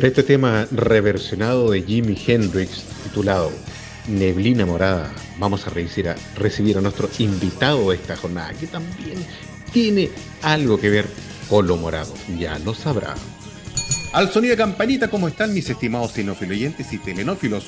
Con este tema reversionado de Jimi Hendrix titulado Neblina Morada, vamos a recibir, a nuestro invitado de esta jornada, que también tiene algo que ver con lo morado, ya lo sabrá. Al sonido de campanita, ¿cómo están mis estimados oyentes y telenófilos?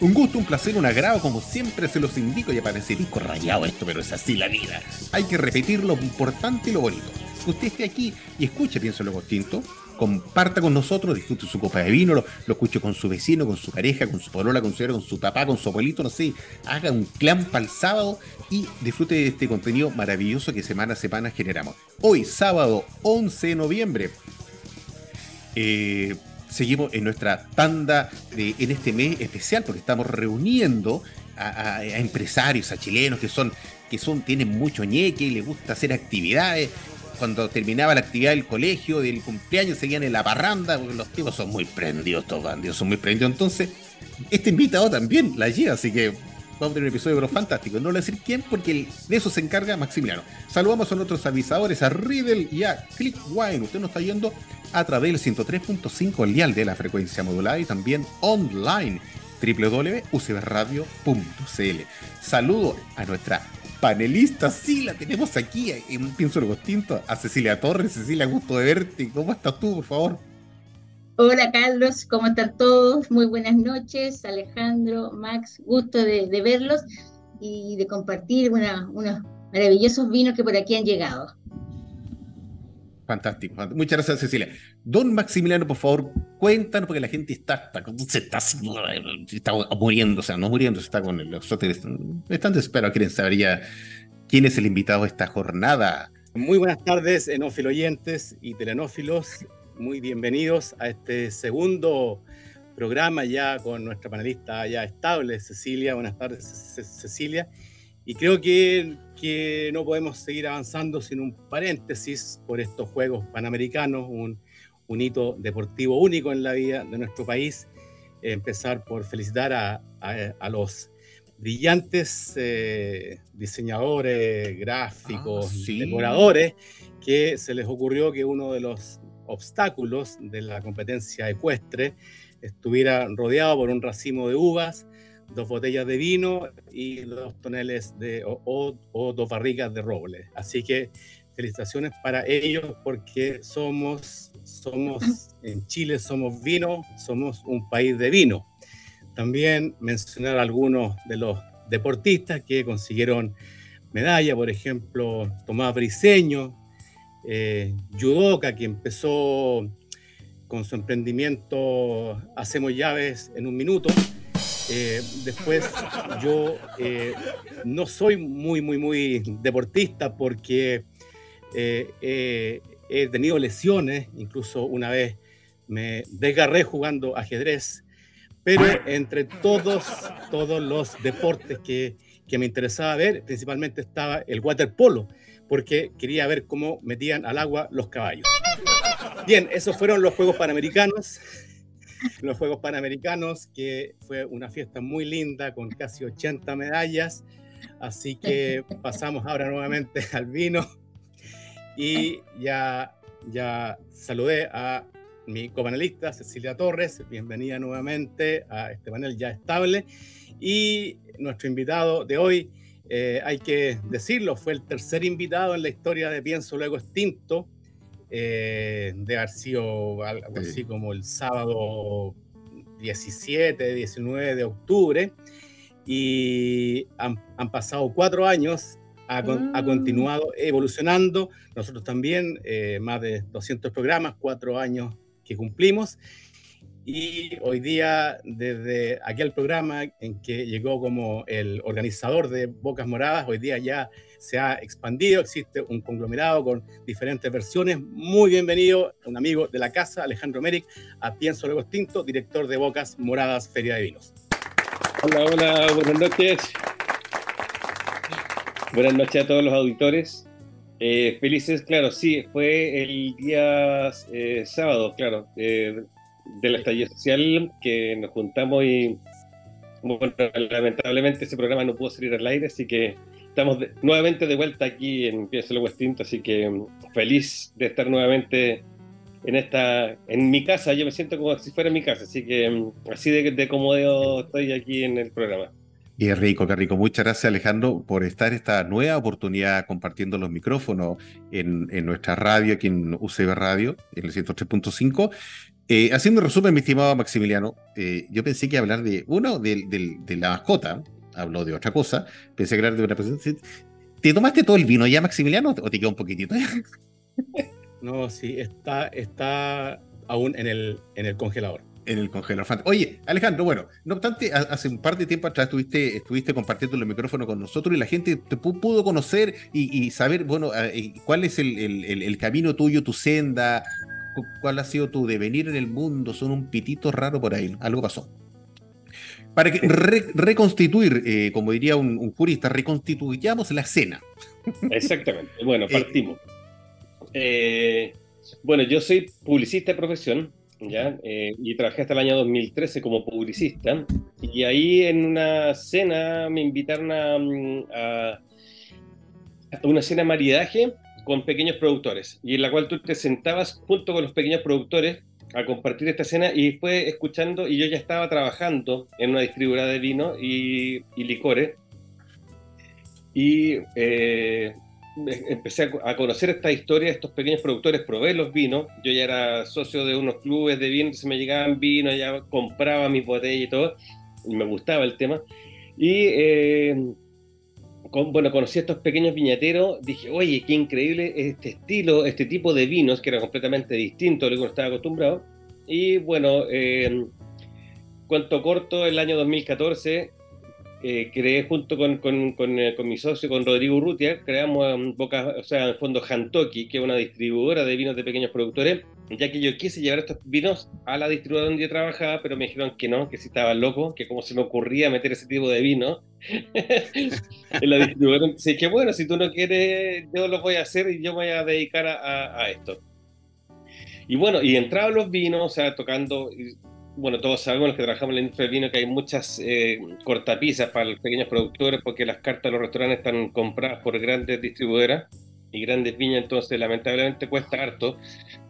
Un gusto, un placer, un agrado, como siempre se los indico, y parece disco rayado esto, pero es así la vida. Hay que repetir lo importante y lo bonito. Usted esté aquí y escuche Pienso Luego Tinto, comparta con nosotros, disfrute su copa de vino, lo, escuche con su vecino, con su pareja, con su polola, con su con su papá, con su abuelito, no sé, haga un clan para el sábado y disfrute de este contenido maravilloso que semana a semana generamos. Hoy, sábado 11 de noviembre, eh, seguimos en nuestra tanda en este mes especial porque estamos reuniendo a, empresarios, a chilenos que son que son, tienen mucho ñeque, les gusta hacer actividades, cuando terminaba la actividad del colegio, del cumpleaños, seguían en la parranda, porque los tipos son muy prendidos, estos bandidos son muy prendidos. Entonces, este invitado también la lleva, así que vamos a tener un episodio fantástico. No voy a decir quién, porque de eso se encarga Maximiliano. Saludamos a nuestros avisadores, a Riddle y a Clickwine. Usted nos está yendo a través del 103.5 el dial de la frecuencia modulada y también online www.ucbradio.cl. Saludo a nuestra panelistas, sí, la tenemos aquí en Pienso Luego Tinto, a Cecilia Torres. Cecilia, gusto de verte. ¿Cómo estás tú, por favor? Hola, Carlos, ¿cómo están todos? Muy buenas noches, Alejandro, Max, gusto de, verlos y de compartir unos maravillosos vinos que por aquí han llegado. Fantástico. Muchas gracias, Cecilia. Don Maximiliano, por favor, cuéntanos, porque la gente está, está, está, está muriendo, o sea, no muriendo, está con los hoteles. Están desesperados, quieren saber ya quién es el invitado de esta jornada. Muy buenas tardes, enófilo oyentes y telenófilos. Muy bienvenidos a este segundo programa ya con nuestra panelista ya estable, Cecilia. Buenas tardes, Cecilia. Y creo que, que no podemos seguir avanzando sin un paréntesis por estos Juegos Panamericanos, un, un hito deportivo único en la vida de nuestro país. empezar por felicitar a, a, los brillantes eh, diseñadores, gráficos, ah, decoradores, que se les ocurrió que uno de los obstáculos de la competencia ecuestre estuviera rodeado por un racimo de uvas dos botellas de vino y dos toneles de, o, dos barrigas de roble. Así que felicitaciones para ellos porque somos, somos en Chile somos vino, somos un país de vino. También mencionar algunos de los deportistas que consiguieron medalla, por ejemplo, Tomás Briseño, eh, Yudoka, que empezó con su emprendimiento Hacemos llaves en un minuto, eh, después, yo eh, no soy muy, muy, muy deportista porque eh, he tenido lesiones, incluso una vez me desgarré jugando ajedrez, pero entre todos, todos los deportes que, que me interesaba ver, principalmente estaba el waterpolo, porque quería ver cómo metían al agua los caballos. Bien, esos fueron los Juegos Panamericanos los Juegos Panamericanos, que fue una fiesta muy linda con casi 80 medallas. Así que pasamos ahora nuevamente al vino y ya, ya saludé a mi copanelista Cecilia Torres, bienvenida nuevamente a este panel ya estable. Y nuestro invitado de hoy, eh, hay que decirlo, fue el tercer invitado en la historia de Pienso Luego Extinto, eh, de haber sido algo así como el sábado 17, 19 de octubre. Y han, pasado cuatro años, ha, ha, mm. continuado evolucionando. Nosotros también, eh, más de 200 programas, cuatro años que cumplimos. Y hoy día, desde aquel programa en que llegó como el organizador de Bocas Moradas, hoy día ya se ha expandido, existe un conglomerado con diferentes versiones. Muy bienvenido, un amigo de la casa, Alejandro Meric, a Pienso Luego Extinto, director de Bocas Moradas Feria de Vinos. Hola, hola, buenas noches. Buenas noches a todos los auditores. Eh, felices, claro, sí, fue el día eh, sábado, claro, eh, de la estallido social que nos juntamos y, bueno, lamentablemente ese programa no pudo salir al aire, así que estamos nuevamente de vuelta aquí en Pienso lo Extinto, así que feliz de estar nuevamente en esta, en mi casa, yo me siento como si fuera en mi casa, así que mm, así de, de cómodo estoy aquí en el programa. Qué rico, qué rico. Muchas gracias Alejandro por estar esta nueva oportunidad compartiendo los micrófonos en, nuestra radio, aquí en UCB Radio, en el 103.5. Eh, haciendo un resumen, mi estimado Maximiliano, eh, yo pensé que hablar de, uno, de, la mascota, habló de otra cosa, pensé que hablar de una presentación. ¿Te tomaste todo el vino ya, Maximiliano, o te quedó un poquitito? no, sí, está, está aún en el, en el congelador en el congelador. Oye, Alejandro, bueno, no obstante, hace un par de tiempo atrás estuviste, estuviste compartiendo el micrófono con nosotros y la gente te pudo conocer y, saber, bueno, eh, cuál es el, camino tuyo, tu senda, cuál ha sido tu devenir en el mundo. Son un pitito raro por ahí, algo pasó. Para que reconstituir, eh, como diría un, jurista, reconstituyamos la escena. Exactamente. Bueno, eh, partimos. bueno, yo soy publicista de profesión, ¿ya? Eh, y trabajé hasta el año 2013 como publicista. Y ahí en una cena me invitaron a, mm, a, una cena maridaje con pequeños productores, y en la cual tú te sentabas junto con los pequeños productores a compartir esta cena y fue escuchando, y yo ya estaba trabajando en una distribuidora de vino y, y licores. Y eh, empecé a, conocer esta historia estos pequeños productores, probé los vinos, yo ya era socio de unos clubes de vino, se me llegaban vinos, ya compraba mis botellas y todo, y me gustaba el tema. Y eh, bueno, conocí a estos pequeños viñateros, dije, oye, qué increíble este estilo, este tipo de vinos, que era completamente distinto a lo que uno estaba acostumbrado. Y bueno, eh, cuento corto, el año 2014 eh, creé junto con, con, eh, con, mi socio, con Rodrigo Urrutia, creamos um, Boca, o sea, fondo Hantoki, que es una distribuidora de vinos de pequeños productores, ya que yo quise llevar estos vinos a la distribuidora donde yo trabajaba, pero me dijeron que no, que si estaba loco, que como se me ocurría meter ese tipo de vino en la distribuidora. Entonces que bueno, si tú no quieres, yo lo voy a hacer y yo me voy a dedicar a, a esto. Y bueno, y entraban los vinos, o sea, tocando, bueno, todos sabemos los que trabajamos en la industria del vino que hay muchas eh, cortapisas para los pequeños productores porque las cartas de los restaurantes están compradas por grandes distribuidoras y grandes viñas, entonces lamentablemente cuesta harto.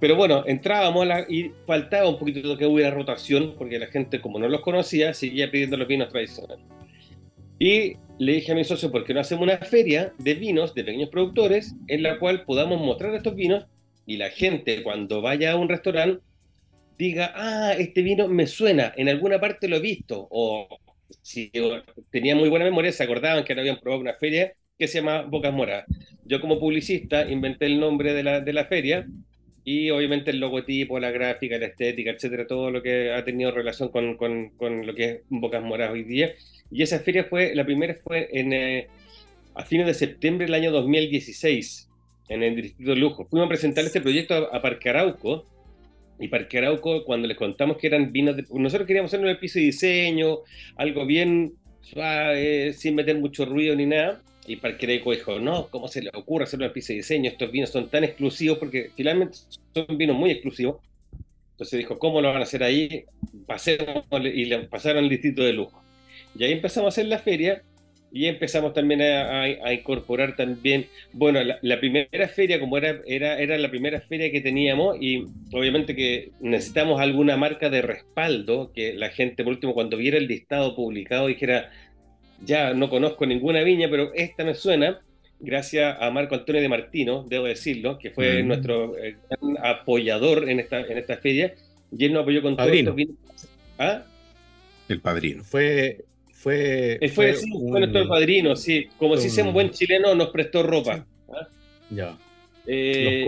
Pero bueno, entrábamos y faltaba un poquito de que hubiera rotación porque la gente, como no los conocía, seguía pidiendo los vinos tradicionales. Y le dije a mi socio, ¿por qué no hacemos una feria de vinos de pequeños productores en la cual podamos mostrar estos vinos y la gente cuando vaya a un restaurante diga, ah, este vino me suena, en alguna parte lo he visto, o si tenía muy buena memoria, se acordaban que no habían probado una feria que se llama Bocas Moradas. Yo como publicista inventé el nombre de la, de la feria y obviamente el logotipo, la gráfica, la estética, etcétera, todo lo que ha tenido relación con, con, con lo que es Bocas Moradas hoy día. Y esa feria fue, la primera fue en, eh, a fines de septiembre del año 2016, en el Distrito de Lujo. Fuimos a presentar este proyecto a, a Parque Arauco, y Parque Arauco, cuando les contamos que eran vinos, de, nosotros queríamos hacer un piso de diseño, algo bien suave, sin meter mucho ruido ni nada. Y Parque Arauco dijo, no, ¿cómo se le ocurre hacer un piso de diseño? Estos vinos son tan exclusivos, porque finalmente son vinos muy exclusivos. Entonces dijo, ¿cómo lo van a hacer ahí? Pasemos, y le pasaron al distrito de lujo. Y ahí empezamos a hacer la feria, y empezamos también a, incorporar también, bueno, la, primera feria, como era, era, era la primera feria que teníamos, y obviamente que necesitamos alguna marca de respaldo, que la gente, por último, cuando viera el listado publicado, dijera, ya no conozco ninguna viña, pero esta me suena, gracias a Marco Antonio de Martino, debo decirlo, que fue nuestro eh, apoyador en esta, en esta feria, y él nos apoyó con todo esto. ¿Ah? El padrino. Fue fue, fue, nuestro padrino, sí. Como si sea un buen chileno, nos prestó ropa. ¿ah? Ya. Eh,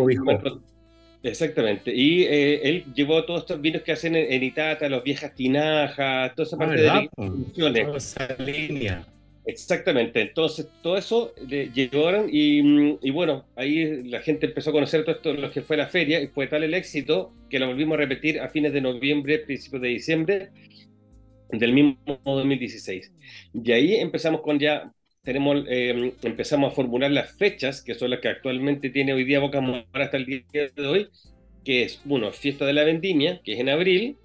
exactamente. Y eh, él llevó todos estos vinos que hacen en, Itata, los viejas tinajas, toda esa ah, parte de la esa línea. Exactamente, entonces todo eso le llevaron y, mm, y, bueno, ahí la gente empezó a conocer todo esto, lo que fue la feria, y fue tal el éxito que lo volvimos a repetir a fines de noviembre, principios de diciembre, del mismo 2016. Y ahí empezamos con ya, tenemos, eh, empezamos a formular las fechas, que son las que actualmente tiene hoy día Boca Mora hasta el día de hoy, que es, uno, Fiesta de la Vendimia, que es en abril,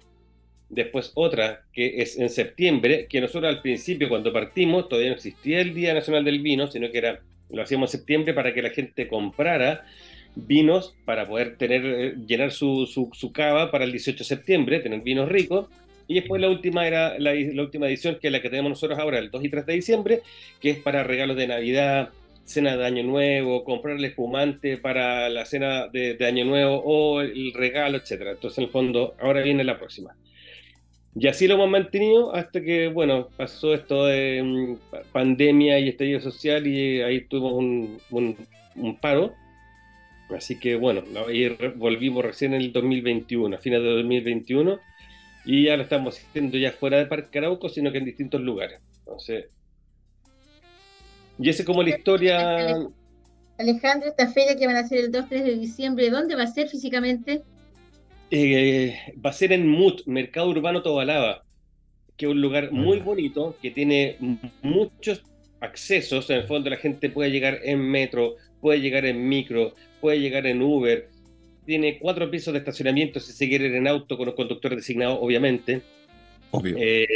después otra, que es en septiembre, que nosotros al principio, cuando partimos, todavía no existía el Día Nacional del Vino, sino que era, lo hacíamos en septiembre para que la gente comprara vinos para poder tener, eh, llenar su, su, su cava para el 18 de septiembre, tener vinos ricos, y después la última era la, última edición, que es la que tenemos nosotros ahora, el 2 y 3 de diciembre, que es para regalos de Navidad, cena de Año Nuevo, comprarle espumante para la cena de, Año Nuevo o el regalo, etcétera. Entonces, en el fondo, ahora viene la próxima. Y así lo hemos mantenido hasta que, bueno, pasó esto de mm, pandemia y estallido social y ahí tuvimos un, un, paro. Así que, bueno, ahí volvimos recién en el 2021, a fines de 2021 y ya lo estamos haciendo ya fuera de Parque Arauco, sino que en distintos lugares. Entonces, y ese como la historia... Alejandro, esta feria que van a hacer el 2-3 de diciembre, ¿dónde va a ser físicamente? Eh, va a ser en MUT, Mercado Urbano Tobalaba, que es un lugar muy bonito, que tiene muchos accesos, en el fondo la gente puede llegar en metro, puede llegar en micro, puede llegar en Uber, tiene cuatro pisos de estacionamiento si se quiere ir en auto con un conductor designado, obviamente. Obvio. Eh,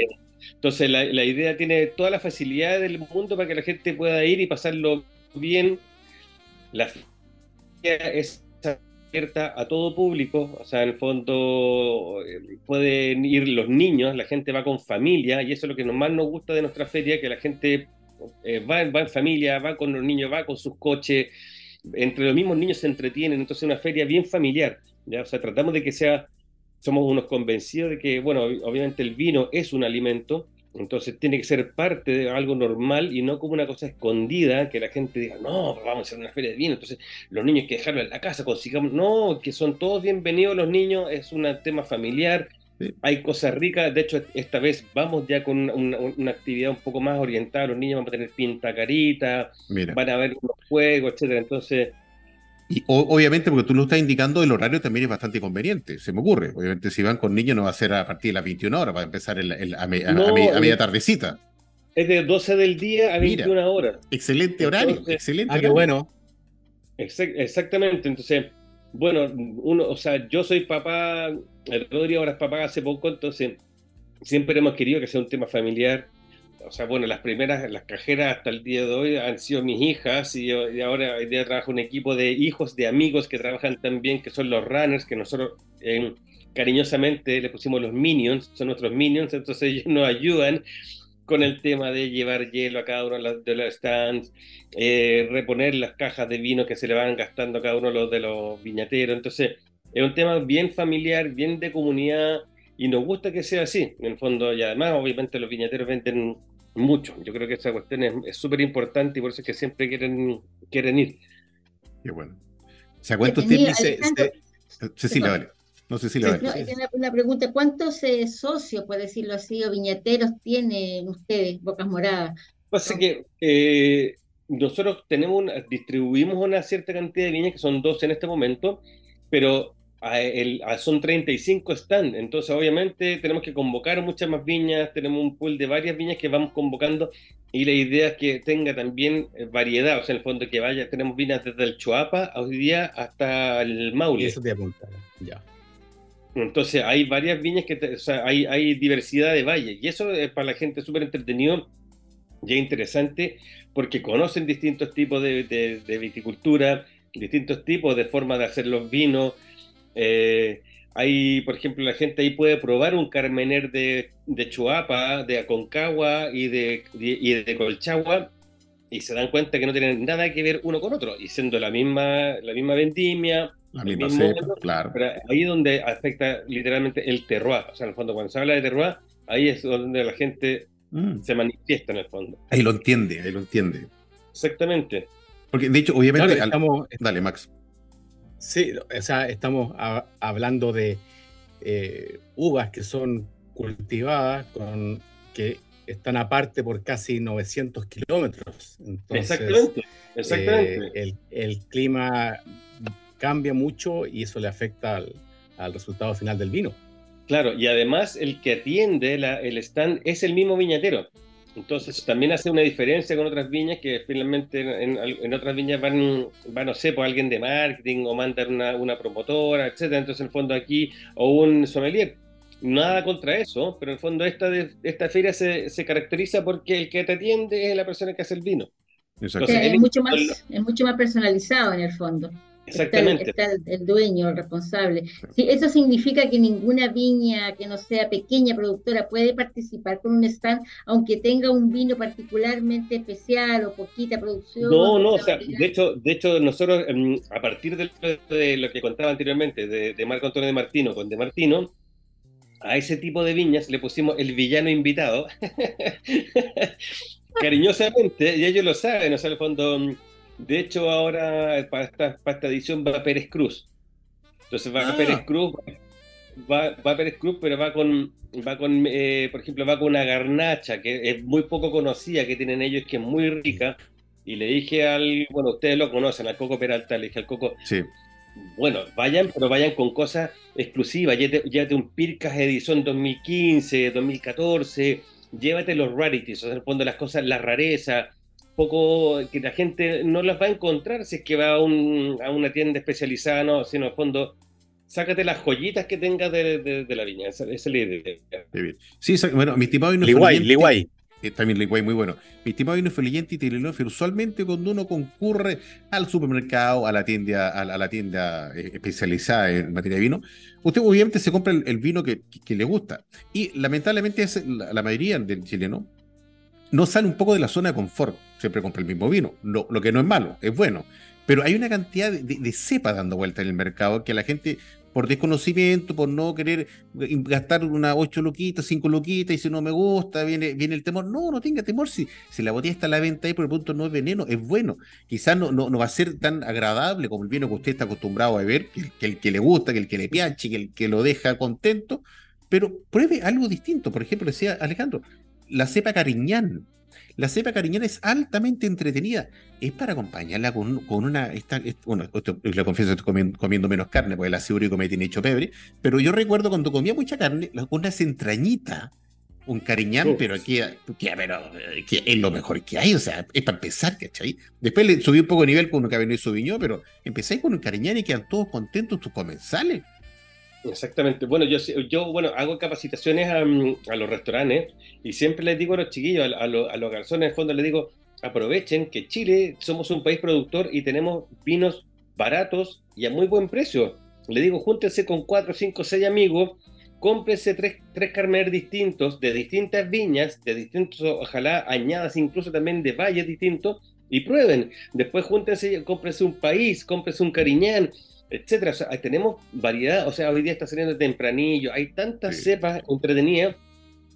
entonces la, idea tiene toda la facilidad del mundo para que la gente pueda ir y pasarlo bien. La feria es abierta a todo público, o sea, en el fondo eh, pueden ir los niños, la gente va con familia y eso es lo que más nos gusta de nuestra feria, que la gente eh, va, va en familia, va con los niños, va con sus coches entre los mismos niños se entretienen, entonces es una feria bien familiar, ¿ya? O sea, tratamos de que sea, somos unos convencidos de que, bueno, obviamente el vino es un alimento, entonces tiene que ser parte de algo normal y no como una cosa escondida que la gente diga, no, vamos a hacer una feria de vino, entonces los niños hay que dejarlo en la casa, consigamos, no, que son todos bienvenidos los niños, es un tema familiar, hay cosas ricas, de hecho esta vez vamos ya con una, actividad un poco más orientada, los niños van a tener pinta carita, van a ver unos juegos, etcétera, entonces... Y obviamente, porque tú lo estás indicando, el horario también es bastante conveniente, se me ocurre. Obviamente, si van con niños no va a ser a partir de las 21 horas, va a empezar a, media tardecita. Es de 12 del día a 21 horas. Excelente horario, excelente. Ah, qué bueno. exactamente, entonces bueno, uno, o sea, yo soy papá, el Rodrigo ahora es papá hace poco, entonces siempre hemos querido que sea un tema familiar. O sea, bueno, las primeras, las cajeras hasta el día de hoy han sido mis hijas y, ahora hoy día trabajo un equipo de hijos de amigos que trabajan también, que son los runners, que nosotros cariñosamente le pusimos los minions, son nuestros minions, entonces ellos nos ayudan con el tema de llevar hielo a cada uno de los stands, eh, reponer las cajas de vino que se le van gastando a cada uno los, de los viñateros. Entonces, es un tema bien familiar, bien de comunidad, y nos gusta que sea así, en el fondo, y además, obviamente, los viñateros venden mucho. Yo creo que esa cuestión es súper importante y por eso es que siempre quieren, quieren ir. Qué bueno. ¿Se cuánto usted dice? Cecilia, vale. No sé si la no, una, pregunta, ¿cuántos eh, socios, por decirlo así, o viñeteros tienen ustedes, Bocas Moradas? Pasa que eh, nosotros tenemos distribuimos una cierta cantidad de viñas, que son dos en este momento, pero son 35 stands, entonces obviamente tenemos que convocar muchas más viñas, tenemos un pool de varias viñas que vamos convocando y la idea es que tenga también eh, variedad, o sea, en el fondo que vaya, tenemos viñas desde el Choapa hoy día hasta el Maule. eso te apunta, ya. Entonces hay varias viñas que, o sea, hay, hay diversidad de valles y eso es para la gente súper entretenido Y es interesante porque conocen distintos tipos de, viticultura, distintos tipos de forma de hacer los vinos. Eh, hay, por ejemplo, la gente ahí puede probar un Carmener de, de Chuapa, de Aconcagua y de, y de Colchagua y se dan cuenta que no tienen nada que ver uno con otro, y siendo la misma, la misma vendimia, la misma cepa, claro. Pero ahí es donde afecta literalmente el terroir. O sea, en el fondo, cuando se habla de terroir, ahí es donde la gente mm. se manifiesta en el fondo. Ahí lo entiende, ahí lo entiende. Exactamente. Porque, de hecho, obviamente... Dale, Max. Sí, o sea, estamos hablando de eh, uvas que son cultivadas con que están aparte por casi 900 kilómetros. exactamente, exactamente. Eh, el, clima cambia mucho y eso le afecta al, resultado final del vino. Claro, y además el que atiende el stand es el mismo viñatero. Entonces también hace una diferencia con otras viñas que finalmente en, otras viñas van, van, no sé, por alguien de marketing o mandan una, una promotora, etcétera. Entonces en el fondo aquí, o un sommelier nada contra eso, pero en el fondo esta, de, esta feria se, se, caracteriza porque el que te atiende es la persona que hace el vino. es, mucho más, es mucho más personalizado en el fondo. Exactamente. Está, el, dueño, el responsable. Sí, eso significa que ninguna viña que no sea pequeña productora puede participar con un stand, aunque tenga un vino particularmente especial o poquita producción. No, no, o sea, de hecho, de hecho nosotros, em, a partir de, lo que contaba anteriormente de, de Marco Antonio de Martino con De Martino, a ese tipo de viñas le pusimos el villano invitado, cariñosamente, y ellos lo saben, o sea, el fondo, de hecho ahora para esta, para esta edición va Pérez Cruz. Entonces va a ah. Pérez Cruz, va, va Pérez Cruz, pero va con, va con eh, por ejemplo, va con una garnacha que es muy poco conocida que tienen ellos, que es muy rica. Y le dije al, bueno, ustedes lo conocen, al Coco Peralta, le dije al Coco, sí bueno, vayan, pero vayan con cosas exclusivas. Llévate, un Pircas edición 2015, 2014. Llévate los rarities, o sea, en el fondo las cosas, la rareza, poco que la gente no las va a encontrar si es que va a, una tienda especializada, no, sino en el fondo sácate las joyitas que tengas de, la viña. Esa, es la idea. Sí, bueno, mi estimado no también lenguaje muy bueno. Mi estimado influyente y telenófilo, usualmente cuando uno concurre al supermercado, a la tienda, a la, tienda eh, especializada en materia de vino, usted obviamente se compra el, vino que, le gusta. Y lamentablemente es la, mayoría del chileno no sale un poco de la zona de confort. Siempre compra el mismo vino. Lo, que no es malo, es bueno. Pero hay una cantidad de, de cepa dando vuelta en el mercado que la gente por desconocimiento, por no querer gastar una ocho luquitas, cinco luquitas, y si no me gusta, viene, viene el temor. No, no tenga temor, si, si la botella está a la venta ahí, por el punto no es veneno, es bueno. Quizás no, no, va a ser tan agradable como el vino que usted está acostumbrado a ver, que, el que le gusta, que el que le piache, que el que lo deja contento, pero pruebe algo distinto. Por ejemplo, decía Alejandro, la cepa cariñán la cepa cariñana es altamente entretenida. Es para acompañarla con, con una. Esta, bueno, le confieso que estoy comiendo, menos carne, porque la seguro me tiene hecho pebre. Pero yo recuerdo cuando comía mucha carne, con unas entrañitas, un cariñán, pero aquí, pero, es lo mejor que hay. O sea, es para empezar, ¿cachai? Después le subí un poco de nivel con un Cabernet Sauvignon, pero empecé con un cariñán y quedan todos contentos tus comensales. Exactamente. Bueno, yo, yo bueno, hago capacitaciones a, los restaurantes y siempre les digo a los chiquillos, a, los garzones, en fondo les digo, aprovechen que Chile somos un país productor y tenemos vinos baratos y a muy buen precio. Le digo, júntense con cuatro, cinco, seis amigos, cómprense tres, tres carmener distintos de distintas viñas, de distintos, ojalá añadas incluso también de valles distintos y prueben. Después júntense, cómprense un país, cómprense un cariñán, etcétera. O sea, tenemos variedad, o sea, hoy día está saliendo tempranillo, hay tantas cepas entretenidas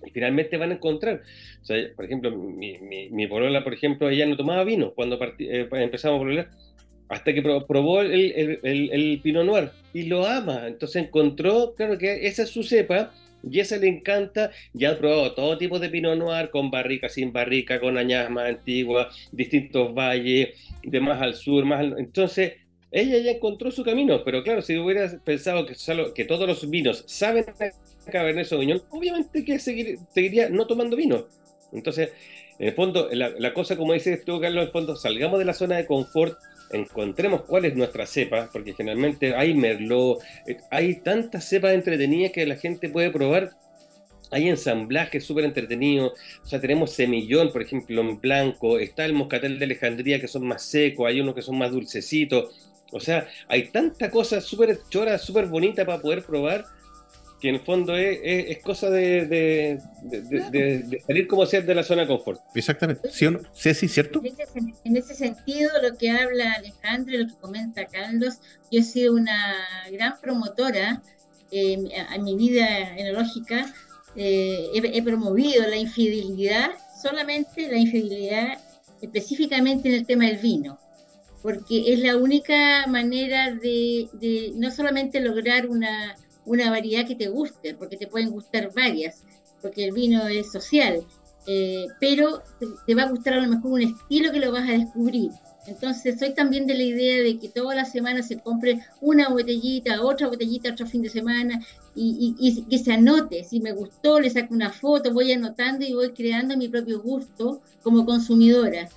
y finalmente van a encontrar. O sea, por ejemplo, mi, mi, mi polola, por ejemplo, ella no tomaba vino cuando eh, empezamos a pololar, hasta que probó el, el, el, el, Pinot Noir y lo ama. Entonces encontró, claro que esa es su cepa y esa le encanta. Ya ha probado todo tipo de Pinot Noir, con barrica, sin barrica, con añadas más antiguas, distintos valles, de más al sur, más al... Entonces ella ya encontró su camino, pero claro, si hubieras pensado que, que todos los vinos saben a Cabernet Sauvignon, obviamente que seguiría no tomando vino. Entonces, en el fondo, la, cosa, como dices tú, Carlos, en el fondo, salgamos de la zona de confort, encontremos cuál es nuestra cepa, porque generalmente hay merlot, eh, hay tantas cepas entretenidas que la gente puede probar hay ensamblajes súper entretenidos, o sea, tenemos semillón, por ejemplo, en blanco, está el moscatel de Alejandría que son más secos, hay unos que son más dulcecitos, o sea, hay tanta cosa súper chora, súper bonita para poder probar, que en el fondo es, cosa de, salir como ser de la zona de confort. Exactamente, ¿sí o no? Sí, sí, ¿cierto? En ese, sentido, lo que habla Alejandro y lo que comenta Carlos, yo he sido una gran promotora eh, a mi vida enológica, eh, he, promovido la infidelidad, solamente la infidelidad específicamente en el tema del vino, porque es la única manera de, no solamente lograr una, variedad que te guste, porque te pueden gustar varias, porque el vino es social, eh, pero te, va a gustar a lo mejor un estilo que lo vas a descubrir. Entonces, soy también de la idea de que toda la semana se compre una botellita, otra botellita, otro fin de semana, y, que se anote. Si me gustó, le saco una foto, voy anotando y voy creando mi propio gusto como consumidora.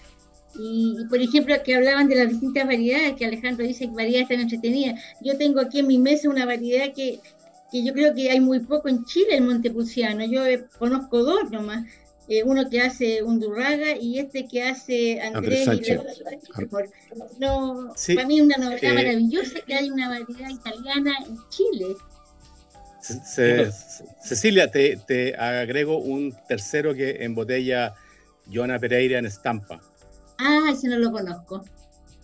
Y, por ejemplo, que hablaban de las distintas variedades, que Alejandro dice que variedades tan entretenidas. Yo tengo aquí en mi mesa una variedad que, que yo creo que hay muy poco en Chile, el Montepulciano. Yo conozco dos nomás. Eh, uno que hace Undurraga y este que hace Andrés, Andrés no, Para mí es una novela eh, maravillosa que hay una variedad italiana en Chile. Cecilia, te, te, agrego un tercero que en botella Joana Pereira en estampa. Ah, ese no lo conozco.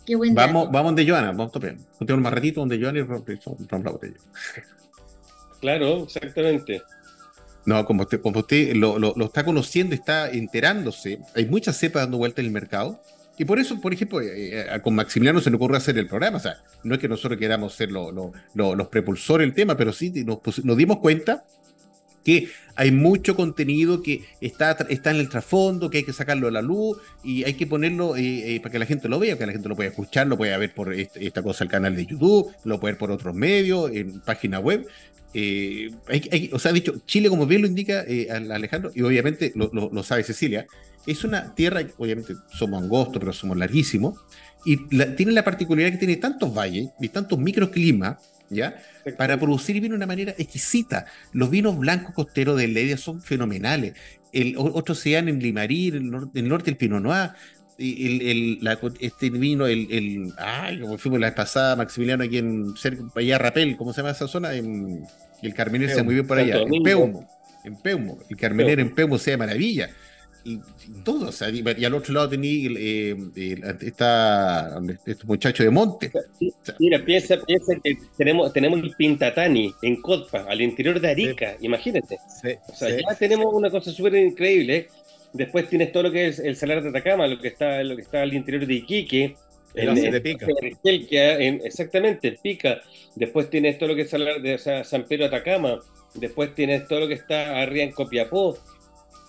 Qué buen vamos, vamos donde Joana, vamos tope. Un más ratito donde Joana y rompemos la botella. Claro, exactamente. No, como usted, como usted lo, lo, está conociendo, está enterándose, hay muchas cepas dando vuelta en el mercado. Y por eso, por ejemplo, eh, eh, con Maximiliano se le ocurre hacer el programa. O sea, no es que nosotros queramos ser los prepulsores del tema, pero sí nos, dimos cuenta que hay mucho contenido que está, está en el trasfondo, que hay que sacarlo a la luz y hay que ponerlo eh, para que la gente lo vea, que la gente lo pueda escuchar, lo pueda ver por este, esta cosa, el canal de YouTube, lo puede ver por otros medios, en página web. Eh, o sea, dicho, Chile, como bien lo indica eh, Alejandro, y obviamente lo, sabe Cecilia, es una tierra, obviamente somos angostos, pero somos larguísimos, y tiene la particularidad que tiene tantos valles y tantos microclimas, ¿ya? Para producir vino de una manera exquisita. Los vinos blancos costeros de Ledia son fenomenales. El, otros se dan en Limarí, el, el norte del Pinot Noir, el, este vino, el, el, ay, como fuimos la vez pasada, Maximiliano, aquí en cerca, allá Rapel, ¿cómo se llama esa zona? En, el Carmener se muy bien por allá, en Peumo, en Peumo, el Carmener en Peumo sea maravilla. Y, todo, o sea, y, al otro lado tenía eh, esta, este muchacho de Monte. Mira, piensa, piensa que tenemos, tenemos el Pintatani en Cotpa, al interior de Arica, imagínate. o sea, ya tenemos una cosa súper increíble. Después tienes todo lo que es el Salar de Atacama, lo que está, lo que está al interior de Iquique. El de Pica. exactamente, Pica. Después tienes todo lo que es Salar de San Pedro Atacama. Después tienes todo lo que está arriba en Copiapó.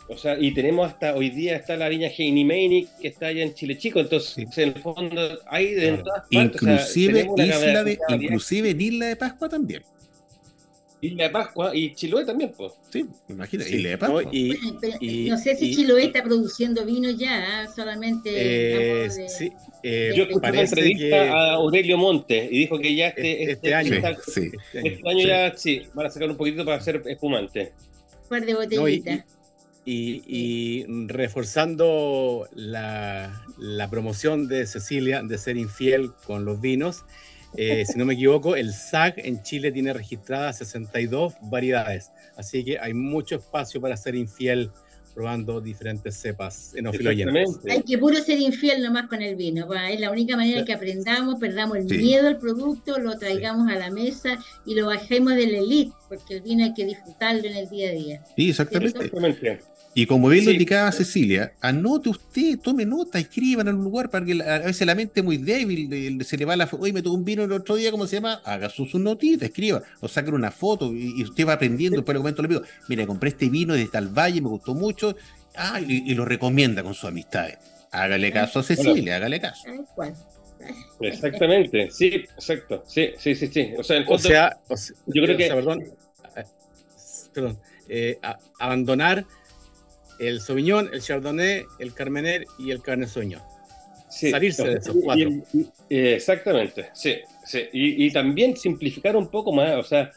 O sea, y tenemos hasta hoy día está la viña Heini que está allá en Chile Chico. Entonces, en el fondo, hay de todas partes. Inclusive, isla de, inclusive en Isla de Pascua también. Isla de Pascua y Chiloé también, pues. Sí, imagínate, Isla de Pascua. y, no sé si Chiloé está produciendo vino ya, ¿ah? solamente. Eh, sí, eh, Yo escuché una entrevista a Aurelio Monte y dijo que ya este, este, este año, sí, este año ya sí, van a sacar un poquito para hacer espumante. Un par de botellitas. Y, y, reforzando la, la promoción de Cecilia de ser infiel con los vinos, eh, si no me equivoco, el SAG en Chile tiene registradas 62 variedades, así que hay mucho espacio para ser infiel probando diferentes cepas enofilo-oyentes. Hay que puro ser infiel nomás con el vino, es la única manera que aprendamos, perdamos el miedo al producto, lo traigamos a la mesa y lo bajemos del elite, porque el vino hay que disfrutarlo en el día a día. Sí, exactamente. Y como bien lo indicaba Cecilia, anote usted, tome nota, escriba en un lugar para que a veces la mente es muy débil, se le va la. Hoy me tomó un vino el otro día, ¿cómo se llama? Haga sus notitas, escriba, o saque una foto y, usted va aprendiendo. Después le comento, le digo, mira, compré este vino desde tal valle, me gustó mucho, ah, y, lo recomienda con sus amistades. Hágale caso a Cecilia, hágale caso. Exactamente, sí, exacto, sí, sí, sí, sí. O sea, o sea, yo creo que. perdón, perdón eh, abandonar el Sauvignon, el Chardonnay, el Carmener y el Cabernet Sauvignon. Salirse de esos cuatro. exactamente, sí. sí. Y, también simplificar un poco más, o sea,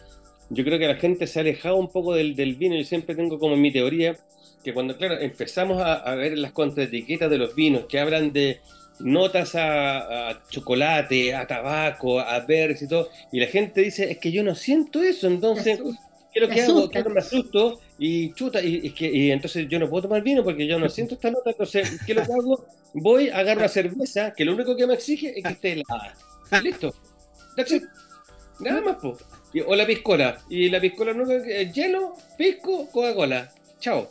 yo creo que la gente se ha alejado un poco del, del vino. Yo siempre tengo como mi teoría que cuando, claro, empezamos a, a ver las contraetiquetas de los vinos que hablan de notas a, chocolate, a tabaco, a verdes y todo, y la gente dice, es que yo no siento eso, entonces, ¿qué es lo que hago? Claro, me asusto y chuta, y, que, y entonces yo no puedo tomar vino porque yo no siento esta nota, entonces, ¿qué es lo que hago? Voy, agarro la cerveza, que lo único que me exige es que esté helada. Listo. Nada más, po. O la piscola. Y la piscola no es hielo, pisco, Coca-Cola. Chao.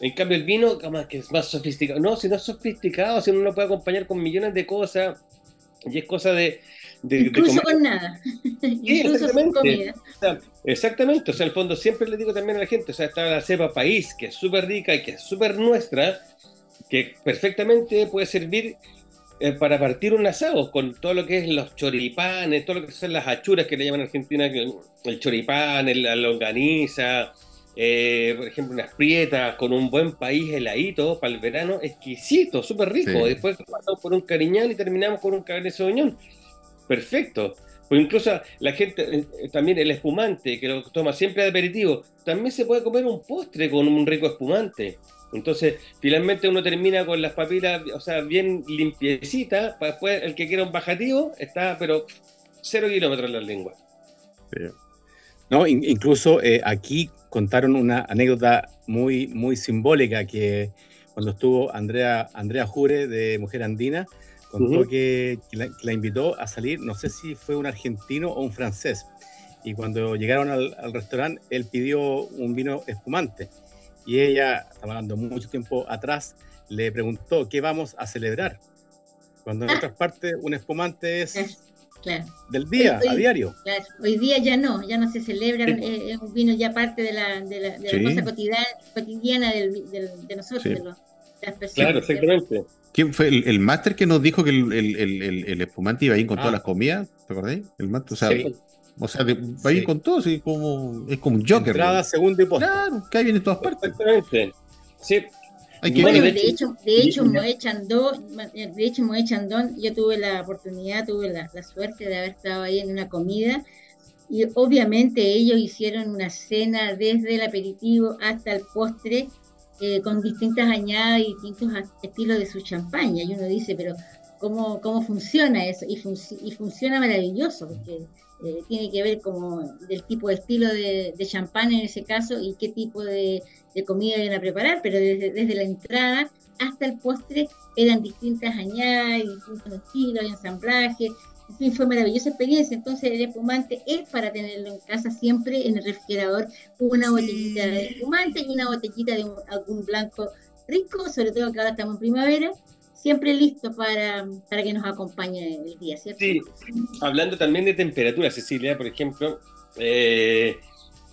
En cambio, el vino, que es más sofisticado. No, si no es sofisticado, si uno lo puede acompañar con millones de cosas. Y es cosa de. Incluso con nada. Incluso con comida. exactamente. O sea, al fondo siempre le digo también a la gente: o sea, está la cepa país, que es súper rica y que es súper nuestra, que perfectamente puede servir eh, para partir un asado con todo lo que es los choripanes, todo lo que son las achuras que le llaman en Argentina, el choripán, la longaniza eh, por ejemplo, unas prietas con un buen país heladito para el verano, exquisito, súper rico. Después pasamos por un cariñán y terminamos con un cabernet sauvignon. Perfecto. Pues incluso la gente, eh, eh, también el espumante, que lo toma siempre de aperitivo, también se puede comer un postre con un rico espumante. Entonces, finalmente uno termina con las papilas, o sea, bien limpiecitas, para después el que quiera un bajativo está, pero cero kilómetros en la lengua. No, incluso aquí contaron una anécdota muy, muy simbólica que cuando estuvo Andrea, Andrea Jure de Mujer Andina, contó que, la, invitó a salir, no sé si fue un argentino o un francés, y cuando llegaron al, restaurante, él pidió un vino espumante, y ella, estaba hablando mucho tiempo atrás, le preguntó, ¿qué vamos a celebrar? Cuando en ah. otras partes un espumante es del día, a diario. Hoy día ya no, ya no se celebra, eh, es un vino ya parte de la, de la, de la cosa cotidiana, cotidiana del, de nosotros, de, los, las personas. Claro, exactamente. ¿Quién fue el, el máster que nos dijo que el, el, el, espumante iba a ir con todas ah. las comidas? ¿Te acordáis? El máster, o sea, o sea va a ir con todo, así como, es como un Joker. Entrada, segunda y Claro, que hay viene en todas partes. Exactamente. Sí, bueno, de hecho, de hecho, Moe Chandon, de hecho, Moe Chandon, yo tuve la oportunidad, tuve la, suerte de haber estado ahí en una comida y obviamente ellos hicieron una cena desde el aperitivo hasta el postre eh, con distintas añadas y distintos estilos de su champaña. Y uno dice, pero ¿cómo, cómo funciona eso? Y, y funciona maravilloso, porque eh, tiene que ver como del tipo de estilo de, de champán en ese caso y qué tipo de, comida iban a preparar, pero desde, la entrada hasta el postre eran distintas añadas, distintos estilos, ensamblajes, fin, fue maravillosa experiencia. Entonces, el espumante es para tenerlo en casa siempre en el refrigerador, una botellita de espumante y una botellita de algún blanco rico, sobre todo que ahora estamos en primavera, siempre listo para, para que nos acompañe el día, ¿cierto? Sí, hablando también de temperatura, Cecilia, por ejemplo, eh,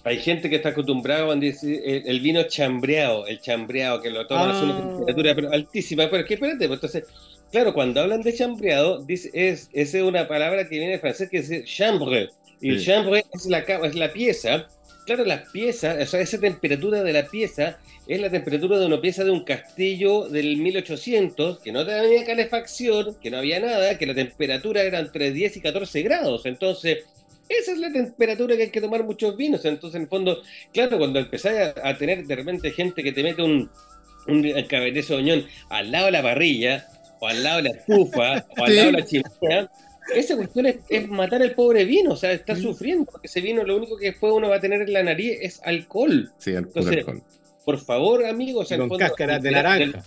hay gente que está acostumbrada a decir el, vino chambreado, el chambreado, que lo toman a una ah. temperatura pero altísima, pero es que espérate, pues entonces, claro, cuando hablan de chambreado, dice, es, es una palabra que viene de francés que dice chambre, y el chambre es la, es la pieza, claro, la pieza, o sea, esa temperatura de la pieza es la temperatura de una pieza de un castillo del 1800, que no tenía calefacción, que no había nada, que la temperatura era entre 10 y 14 grados. Entonces, esa es la temperatura que hay que tomar muchos vinos. Entonces, en el fondo, claro, cuando empezáis a, tener de repente gente que te mete un, un cabernet sauvignon al lado de la parrilla, o al lado de la estufa, o al lado de la chimenea, esa cuestión es, matar al pobre vino, o sea, está sufriendo, porque ese vino lo único que después uno va a tener en la nariz es alcohol. Sí, alcohol por favor, amigos. Con cáscaras de naranja.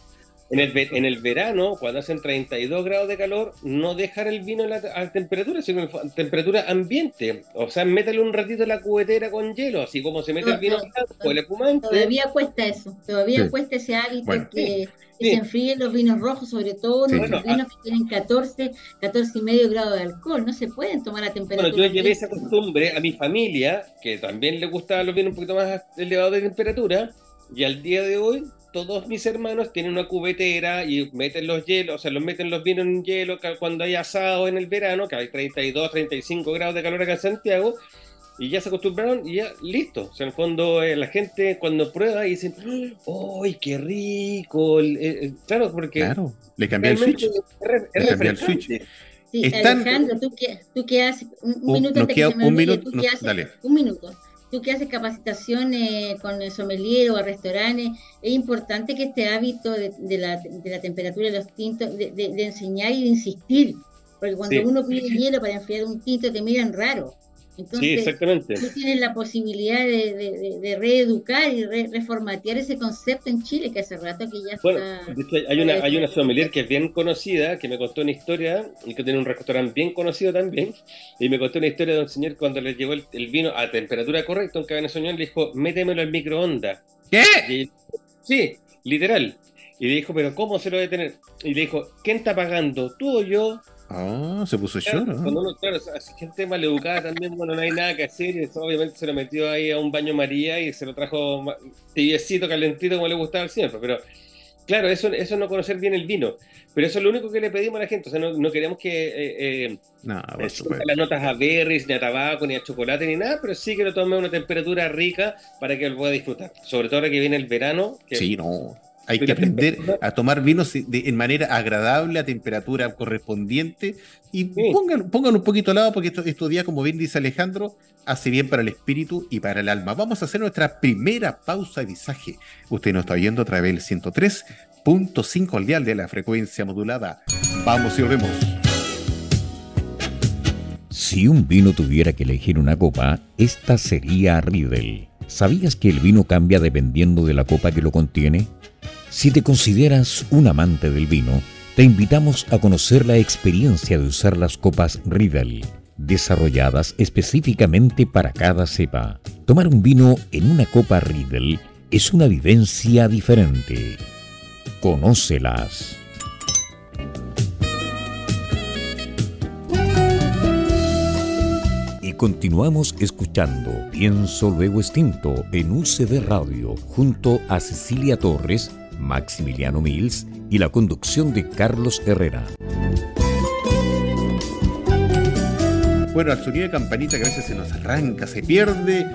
En el, en el verano, cuando hacen 32 grados de calor, no dejar el vino a temperatura, sino en temperatura ambiente. O sea, métale un ratito en la cubetera con hielo, así como se mete el vino no, el espumante. Todavía cuesta eso, todavía cuesta ese hábito que, se enfríen los vinos rojos, sobre todo los vinos que tienen 14, 14 y medio grados de alcohol. No se pueden tomar a temperatura. Bueno, yo llevé esa costumbre a mi familia, que también le gustaban los vinos un poquito más elevados de temperatura y al día de hoy, todos mis hermanos tienen una cubetera y meten los hielos, o sea, los meten los vinos en hielo cuando hay asado en el verano, que hay 32, 35 grados de calor acá en Santiago, y ya se acostumbraron y ya listo. O sea, en el fondo eh, la gente cuando prueba y dicen, ¡ay, qué rico! Eh, claro, porque... Claro, le cambié el switch. le cambié el switch. Sí, Alejandro, tú que, tú que haces un, minuto antes que se me un minuto, tú que haces, un minuto tú que haces capacitaciones con el sommelier o a restaurantes, es importante que este hábito de, la, de la, temperatura de los tintos, de, de, enseñar y de insistir, porque cuando uno pide hielo para enfriar un tinto te miran raro. Entonces, sí, exactamente. Tú tienes la posibilidad de, reeducar y reformatear ese concepto en Chile, que hace rato que ya bueno, está. Hay una, hay una sommelier que es bien conocida, que me contó una historia, y que tiene un restaurante bien conocido también, y me contó una historia de un señor cuando le llevó el, vino a temperatura correcta, un cabeza le dijo, métemelo al microondas. ¿Qué? sí, literal. Y le dijo, pero ¿cómo se lo debe tener? Y le dijo, ¿quién está pagando? ¿Tú o yo? Ah, se puso claro, ¿no? Cuando uno, claro, gente maleducada también, bueno, no hay nada que hacer, y eso, obviamente se lo metió ahí a un baño María y se lo trajo tibiecito, calentito, como le gustaba al señor, pero claro, eso, eso no conocer bien el vino, pero eso es lo único que le pedimos a la gente, o sea, no, queremos que eh, eh no, las notas a berries, ni a tabaco, ni a chocolate, ni nada, pero sí que lo tome a una temperatura rica para que lo pueda disfrutar, sobre todo ahora que viene el verano. Que sí, no hay que aprender a tomar vinos de, en manera agradable, a temperatura correspondiente. Y pongan, un poquito al lado, porque estos días, como bien dice Alejandro, hace bien para el espíritu y para el alma. Vamos a hacer nuestra primera pausa de visaje. Usted nos está oyendo a través del 103.5 al dial de la frecuencia modulada. Vamos y volvemos. Si un vino tuviera que elegir una copa, esta sería Riedel. ¿Sabías que el vino cambia dependiendo de la copa que lo contiene? Si te consideras un amante del vino, te invitamos a conocer la experiencia de usar las copas Riedel, desarrolladas específicamente para cada cepa. Tomar un vino en una copa Riedel es una vivencia diferente. Conócelas. Y continuamos escuchando Pienso Luego Extinto en UCB Radio junto a Cecilia Torres Maximiliano Mills y la conducción de Carlos Herrera. Bueno, al sonido de campanita que a veces se nos arranca, se pierde,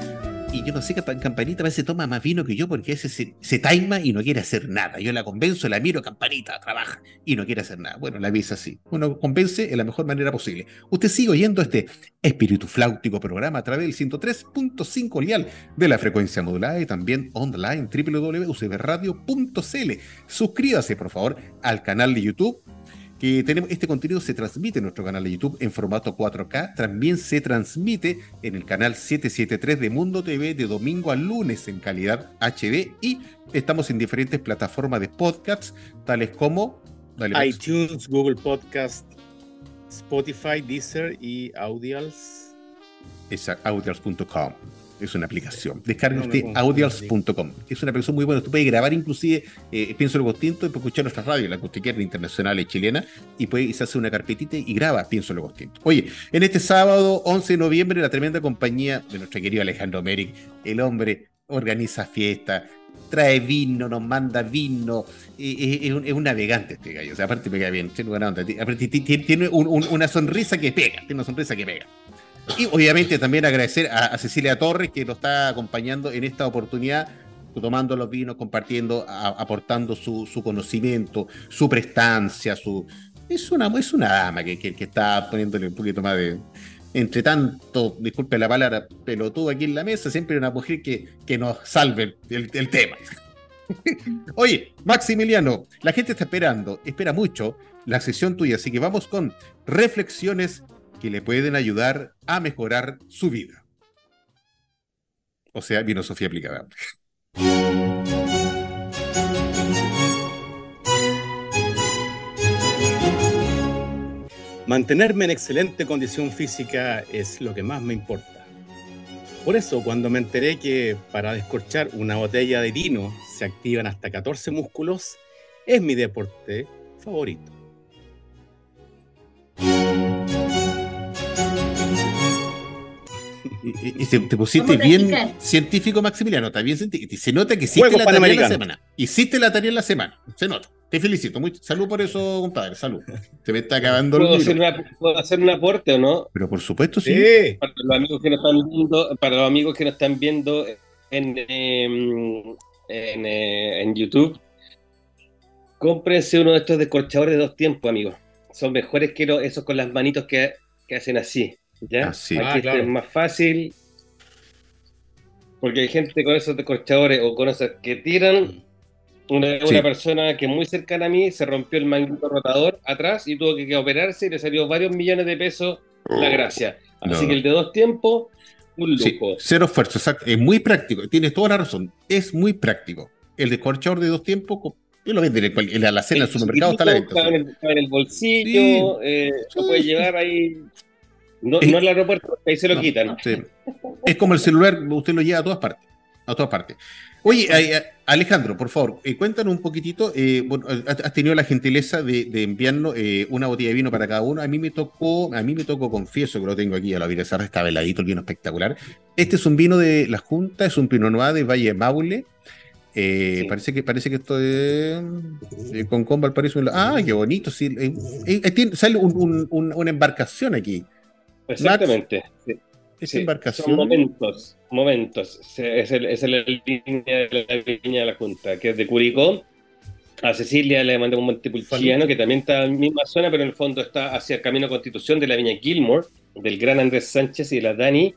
y yo no sé, Campanita a veces toma más vino que yo porque veces se, se taima y no quiere hacer nada. Yo la convenzo, la miro, Campanita, trabaja y no quiere hacer nada. Bueno, la avisa así. Uno convence de la mejor manera posible. Usted sigue oyendo este espíritu flautico programa a través del 103.5 lial de la frecuencia modulada y también online www.ucbradio.cl. Suscríbase, por favor, al canal de YouTube que tenemos, este contenido se transmite en nuestro canal de YouTube en formato 4K, también se transmite en el canal 773 de Mundo TV de domingo a lunes en calidad HD y estamos en diferentes plataformas de podcasts, tales como iTunes, Google Podcast, Spotify, Deezer y Audials. Exacto, audials.com es una aplicación. Descargue usted audials.com. Es una aplicación muy buena. Usted puede grabar inclusive, eh, pienso en el Tinto, y puede escuchar nuestra radio, la que internacional y chilena, y puede hace una carpetita y graba Pienso en el Tinto. Oye, en este sábado 11 de noviembre, la tremenda compañía de nuestro querido Alejandro Meric, el hombre organiza fiesta, trae vino, nos manda vino, es, un, navegante este gallo, o sea, aparte pega bien, tiene una sonrisa que pega, tiene una sonrisa que pega. Y obviamente también agradecer a, Cecilia Torres que lo está acompañando en esta oportunidad, tomando los vinos, compartiendo, aportando su, conocimiento, su prestancia, su... Es una, es una dama que, que, está poniéndole un poquito más de, entre tanto, disculpe la palabra, pelotudo aquí en la mesa, siempre una mujer que, que nos salve el, el tema. Oye, Maximiliano, la gente está esperando, espera mucho la sesión tuya, así que vamos con reflexiones que le pueden ayudar a mejorar su vida. O sea, filosofía aplicada. Mantenerme en excelente condición física es lo que más me importa. Por eso, cuando me enteré que para descorchar una botella de vino se activan hasta 14 músculos, es mi deporte favorito. Y, te, pusiste bien científico, Maximiliano. Está bien Se nota que hiciste la tarea en la semana. Hiciste la tarea en la semana. Se nota. Te felicito. Muy, salud por eso, compadre. Salud. Se me está acabando ¿Puedo el hacer, ¿Puedo hacer un aporte o no? Pero por supuesto, sí. Para los amigos que nos están viendo, para los amigos que nos están viendo en, em, en, eh, en YouTube, cómprense uno de estos descorchadores de dos tiempos, amigos. Son mejores que esos con las manitos que, que hacen así. ¿Ya? Así. Ah, Aquí es más fácil. Porque hay gente con esos descorchadores o con esos que tiran. Una, persona que muy cercana a mí se rompió el manguito rotador atrás y tuvo que operarse y le salió varios millones de pesos la oh. gracia. Así que el de dos tiempos, un lujo. cero esfuerzo, exacto. Es muy práctico. Tienes toda la razón. Es muy práctico. El descorchador de dos tiempos, yo lo venden en la cena del supermercado, está la venta. en, el, bolsillo, eh, lo puedes llevar ahí. No, no en el aeropuerto, ahí se lo quitan. Es como el celular, usted lo lleva a todas partes. A todas partes. Oye, eh, Alejandro, por favor, eh, cuéntanos un poquitito. Eh, bueno, has tenido la gentileza de, enviarnos una botella de vino para cada uno. A mí me tocó, a mí me tocó, confieso que lo tengo aquí a la vida está veladito, el vino espectacular. Este es un vino de la Junta, es un Pinot Noir de Valle Maule. Parece que parece que esto es con Comba parece Ah, qué bonito. Sí, sale una embarcación aquí. Exactamente. Esa embarcación. Son momentos, momentos. Es, el, es la línea de la viña de la Junta, que es de Curicó. A Cecilia le mandé un Montepulciano, que también está en la misma zona, pero en el fondo está hacia el camino Constitución de la viña Gilmore, del gran Andrés Sánchez y de la Dani,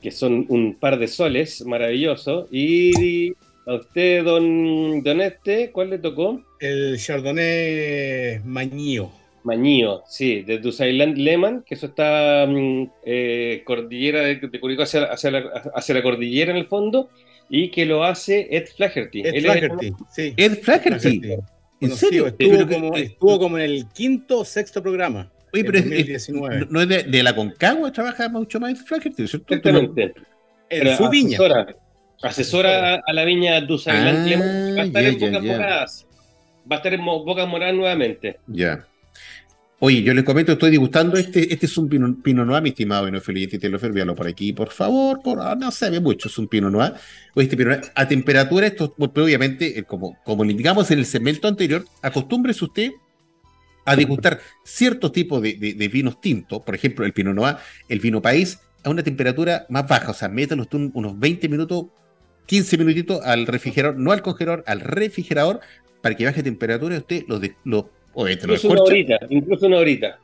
que son un par de soles maravillosos. Y a usted, don, don Este, ¿cuál le tocó? El Chardonnay Mañío. Mañío, sí, de Dusailand Lehman, que eso está mm, eh, cordillera de, de Curicó hacia, la, cordillera en el fondo, y que lo hace Ed Flaherty. Ed Flaherty, sí. Ed Flaherty. ¿En serio? Estuvo, como, estuvo como en el quinto o sexto programa. Oye, pero es, no, es de, la Concagua, trabaja mucho más Ed Flaherty, ¿cierto? Exactamente. En su viña. Asesora, a la viña Dusailand ah, Lehman. Va a estar en Bocas Moradas. Va a estar en Bocas Moradas nuevamente. Ya. Oye, yo les comento, estoy degustando este, este es un Pinot, Noir, mi estimado Enofeliete, te lo fervialo por aquí, por favor, por, ah, no se ve mucho, es un Pinot Noir. este Pinot Noir, a temperatura, esto, pues, obviamente, eh, como, como le indicamos en el segmento anterior, acostúmbrese usted a degustar ciertos tipos de, vinos tintos, por ejemplo, el Pinot Noir, el vino país, a una temperatura más baja, o sea, métalo usted unos 20 minutos, 15 minutitos al refrigerador, no al congelador, al refrigerador, para que baje temperatura y usted lo, lo incluso una horita, incluso una horita.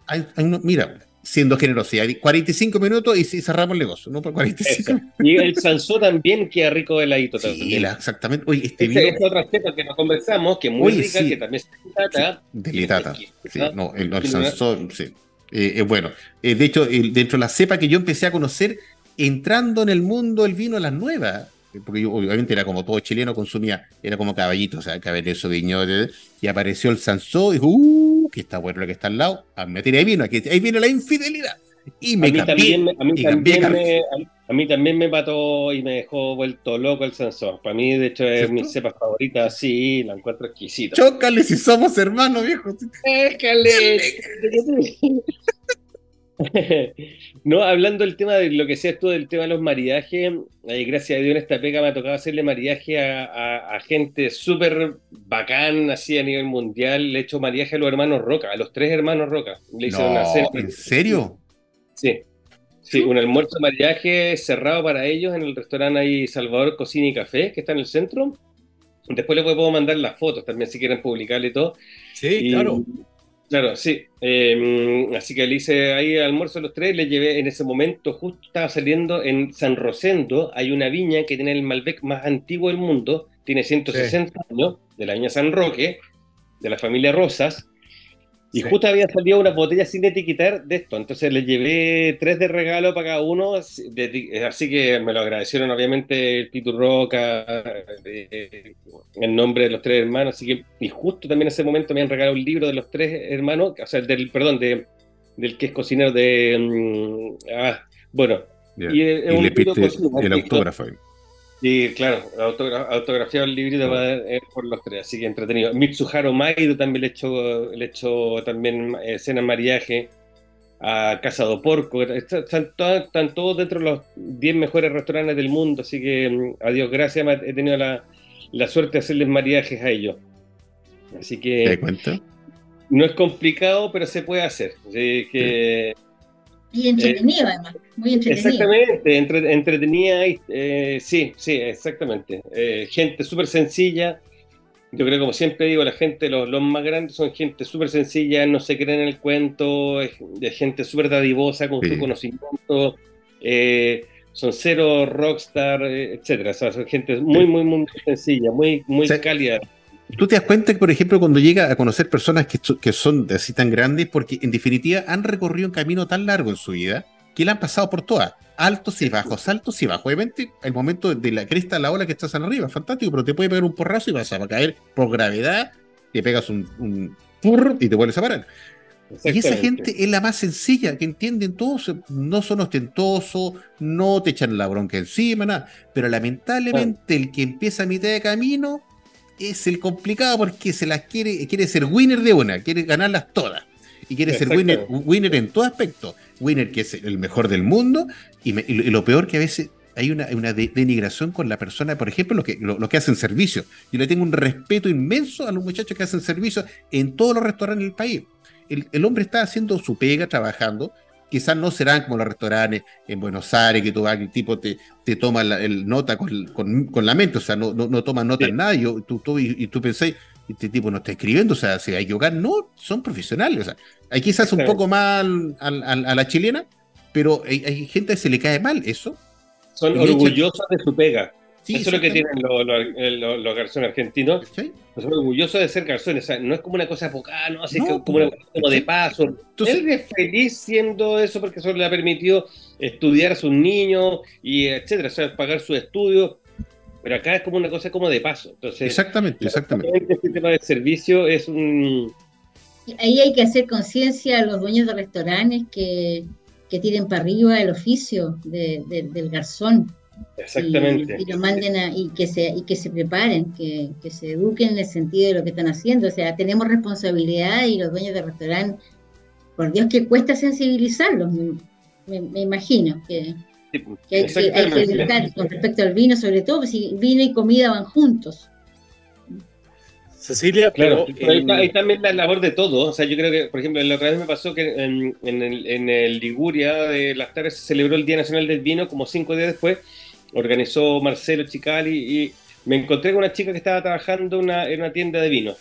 mira, siendo generoso, 45 minutos y cerramos el negocio, ¿no? Por 45 Y el Sansó también queda rico de ladito sí, exactamente. Oye, este Esta es otra cepa que nos conversamos, que es muy rica, que también se delitata. delitata. Sí, no, el, el Sansó, sí. Eh, eh, bueno, eh, de hecho, dentro de la cepa que yo empecé a conocer, entrando en el mundo del vino a las nuevas, porque yo obviamente era como todo chileno, consumía, era como caballito, o sea, Cabernet Sauvignon, y apareció el Sansó, y dijo, uh, que está bueno lo que está al lado, a me tiré vino, aquí, ahí viene la infidelidad. Y me a mí también, a mí, también me, a mí también me mató y me dejó vuelto loco el Sansó. Para mí, de hecho, es mi cepa favorita, sí, la encuentro exquisita. Chócale si somos hermanos, viejo. no, hablando del tema de lo que sea esto del tema de los maridajes, eh, gracias a Dios en esta pega me ha tocado hacerle maridaje a, gente súper bacán, así a nivel mundial. Le he hecho maridaje a los hermanos Roca, a los tres hermanos Roca. Le una cena. ¿En serio? Sí. Sí, un almuerzo de maridaje cerrado para ellos en el restaurante ahí Salvador Cocina y Café, que está en el centro. Después les puedo mandar las fotos también si quieren publicarle todo. Sí, claro. Claro, sí. Em, así que le hice ahí almuerzo a los tres, le llevé en ese momento, justo estaba saliendo en San Rosendo, hay una viña que tiene el Malbec más antiguo del mundo, tiene 160 años, de la viña San Roque, de la familia Rosas, y justo había salido una botella sin etiquetar de esto, entonces les llevé tres de regalo para cada uno, así que me lo agradecieron obviamente el Pitu Roca, eh, en nombre de los tres hermanos, así que, y justo también en ese momento me han regalado un libro de los tres hermanos, o sea, del, perdón, de, del que es cocinero de, mm, ah, bueno, y, un el autógrafo. Sí, claro, autografiado el librito por los tres, así que entretenido. Mitsuharu Maido también le he hecho, le hecho también escena mariaje a Casa do Porco. Están, todos dentro de los 10 mejores restaurantes del mundo, así que mm, a Dios gracias, he tenido la, suerte de hacerles mariajes a ellos. Así que. ¿Te cuento? No es complicado, pero se puede hacer. Así que. Y entretenido, además, muy entretenido. Exactamente, entretenida, eh, sí, sí, exactamente. Eh, gente súper sencilla. Yo creo, como siempre digo, la gente, los, más grandes son gente súper sencilla, no se creen en el cuento, es, gente súper dadivosa con su conocimiento. Eh, son cero rockstar, eh, etcétera. O sea, son gente muy, muy, muy sencilla, muy, muy cálida. Tú te das cuenta que, por ejemplo, cuando llega a conocer personas que, que son así tan grandes, porque en definitiva han recorrido un camino tan largo en su vida que le han pasado por todas, altos y bajos, altos y bajos. Obviamente, el momento de la cresta de la ola que estás arriba, fantástico, pero te puede pegar un porrazo y vas a caer por gravedad, te pegas un, un y te vuelves a parar. Y esa gente es la más sencilla, que entienden todo, no son ostentosos, no te echan la bronca encima, nada. Pero lamentablemente el que empieza a mitad de camino es el complicado porque se las quiere, quiere ser winner de una, quiere ganarlas todas. Y quiere ser winner, winner en todo aspecto. Winner que es el mejor del mundo. Y, lo peor que a veces hay una, una denigración con la persona, por ejemplo, los que, lo, que hacen servicio. Yo le tengo un respeto inmenso a los muchachos que hacen servicio en todos los restaurantes del país el, hombre está haciendo su pega, trabajando, quizás no serán como los restaurantes en Buenos Aires, que tú vas, el tipo te, te toma la el nota con, con, la mente, o sea, no, no, toma nota en nada, y, tú, tú, y, tú pensás, este tipo no está escribiendo, o sea, si hay que jugar, no, son profesionales, o sea, hay quizás un poco mal a, la chilena, pero hay, gente que se le cae mal eso. Son orgullosos de su pega. Eso es lo que tienen los, los, garzones argentinos. ¿Sí? Son orgullosos de ser garzones. O sea, no es como una cosa poca, no, así como, una como de paso. Entonces, Él es feliz siendo eso porque eso le ha permitido estudiar a sus niños y etcétera, o sea, pagar sus estudios. Pero acá es como una cosa como de paso. Entonces, exactamente, exactamente. Este sistema de servicio es un. Ahí hay que hacer conciencia a los dueños de restaurantes que, que tiren para arriba el oficio del garzón Exactamente. Y, lo manden y, que se, y que se preparen, que, que, se eduquen en el sentido de lo que están haciendo. O sea, tenemos responsabilidad y los dueños de restaurante, por Dios que cuesta sensibilizarlos, me, imagino que, pues, hay, que, educar con respecto al vino, sobre todo, si vino y comida van juntos. Cecilia, claro, pero, hay, también la labor de todo. O sea, yo creo que, por ejemplo, la otra vez me pasó que en, en, el, en el Liguria de las tardes se celebró el Día Nacional del Vino, como cinco días después, organizó Marcelo Chicali y me encontré con una chica que estaba trabajando en una tienda de vinos.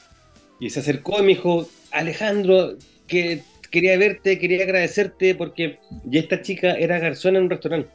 Y se acercó y me dijo, Alejandro, que quería verte, quería agradecerte porque ya esta chica era garzona en un restaurante.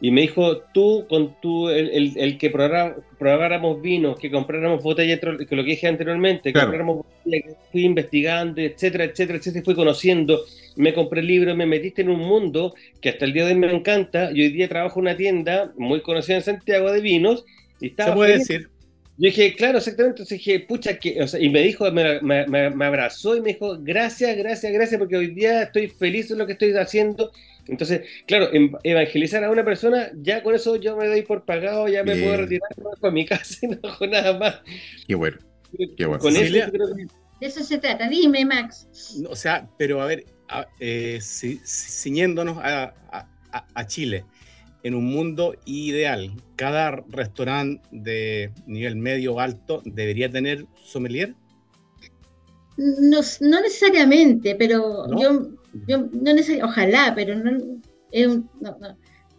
Y me dijo, tú con tu, el, que probáramos vinos, que compráramos botellas, que lo que dije anteriormente, que compráramos botellas, fui investigando, etcétera, etcétera, etcétera, fui conociendo, me compré el libro, me metiste en un mundo que hasta el día de hoy me encanta. Y hoy día trabajo en una tienda muy conocida en Santiago de vinos. Y estaba Se puede decir. Yo dije, claro, exactamente. Entonces dije, pucha, que, o sea, y me dijo, me, me, me, abrazó y me dijo, gracias, gracias, gracias, porque hoy día estoy feliz en lo que estoy haciendo entonces, claro, em, evangelizar a una persona, ya con eso yo me doy por pagado, ya me puedo retirar para mi casa y no hago nada más. Qué bueno. Qué bueno. Con eso, De eso se trata. Dime, Max. O sea, pero a ver, eh, ciñéndonos a, a, Chile, en un mundo ideal, cada restaurante de nivel medio o alto debería tener sommelier. No, no necesariamente, pero yo yo no necesariamente, ojalá, pero no,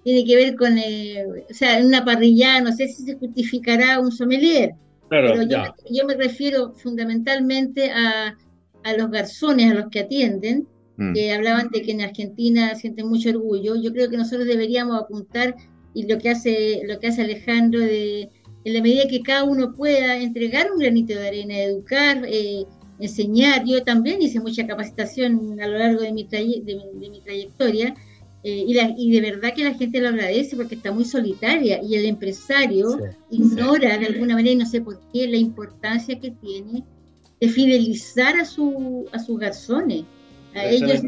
tiene que ver con, eh, o sea, en una parrilla, no sé si se justificará un sommelier, pero yo, me refiero fundamentalmente a, a, los garzones, a los que atienden, mm. que hablaban de que en Argentina sienten mucho orgullo. Yo creo que nosotros deberíamos apuntar y lo que hace, lo que hace Alejandro de en la medida que cada uno pueda entregar un granito de arena, educar, eh, enseñar. Yo también hice mucha capacitación a lo largo de mi, de mi, trayectoria eh, y, y, de verdad que la gente lo agradece porque está muy solitaria y el empresario ignora de alguna manera, y no sé por qué, la importancia que tiene de fidelizar a, su, a sus garzones. A ellos,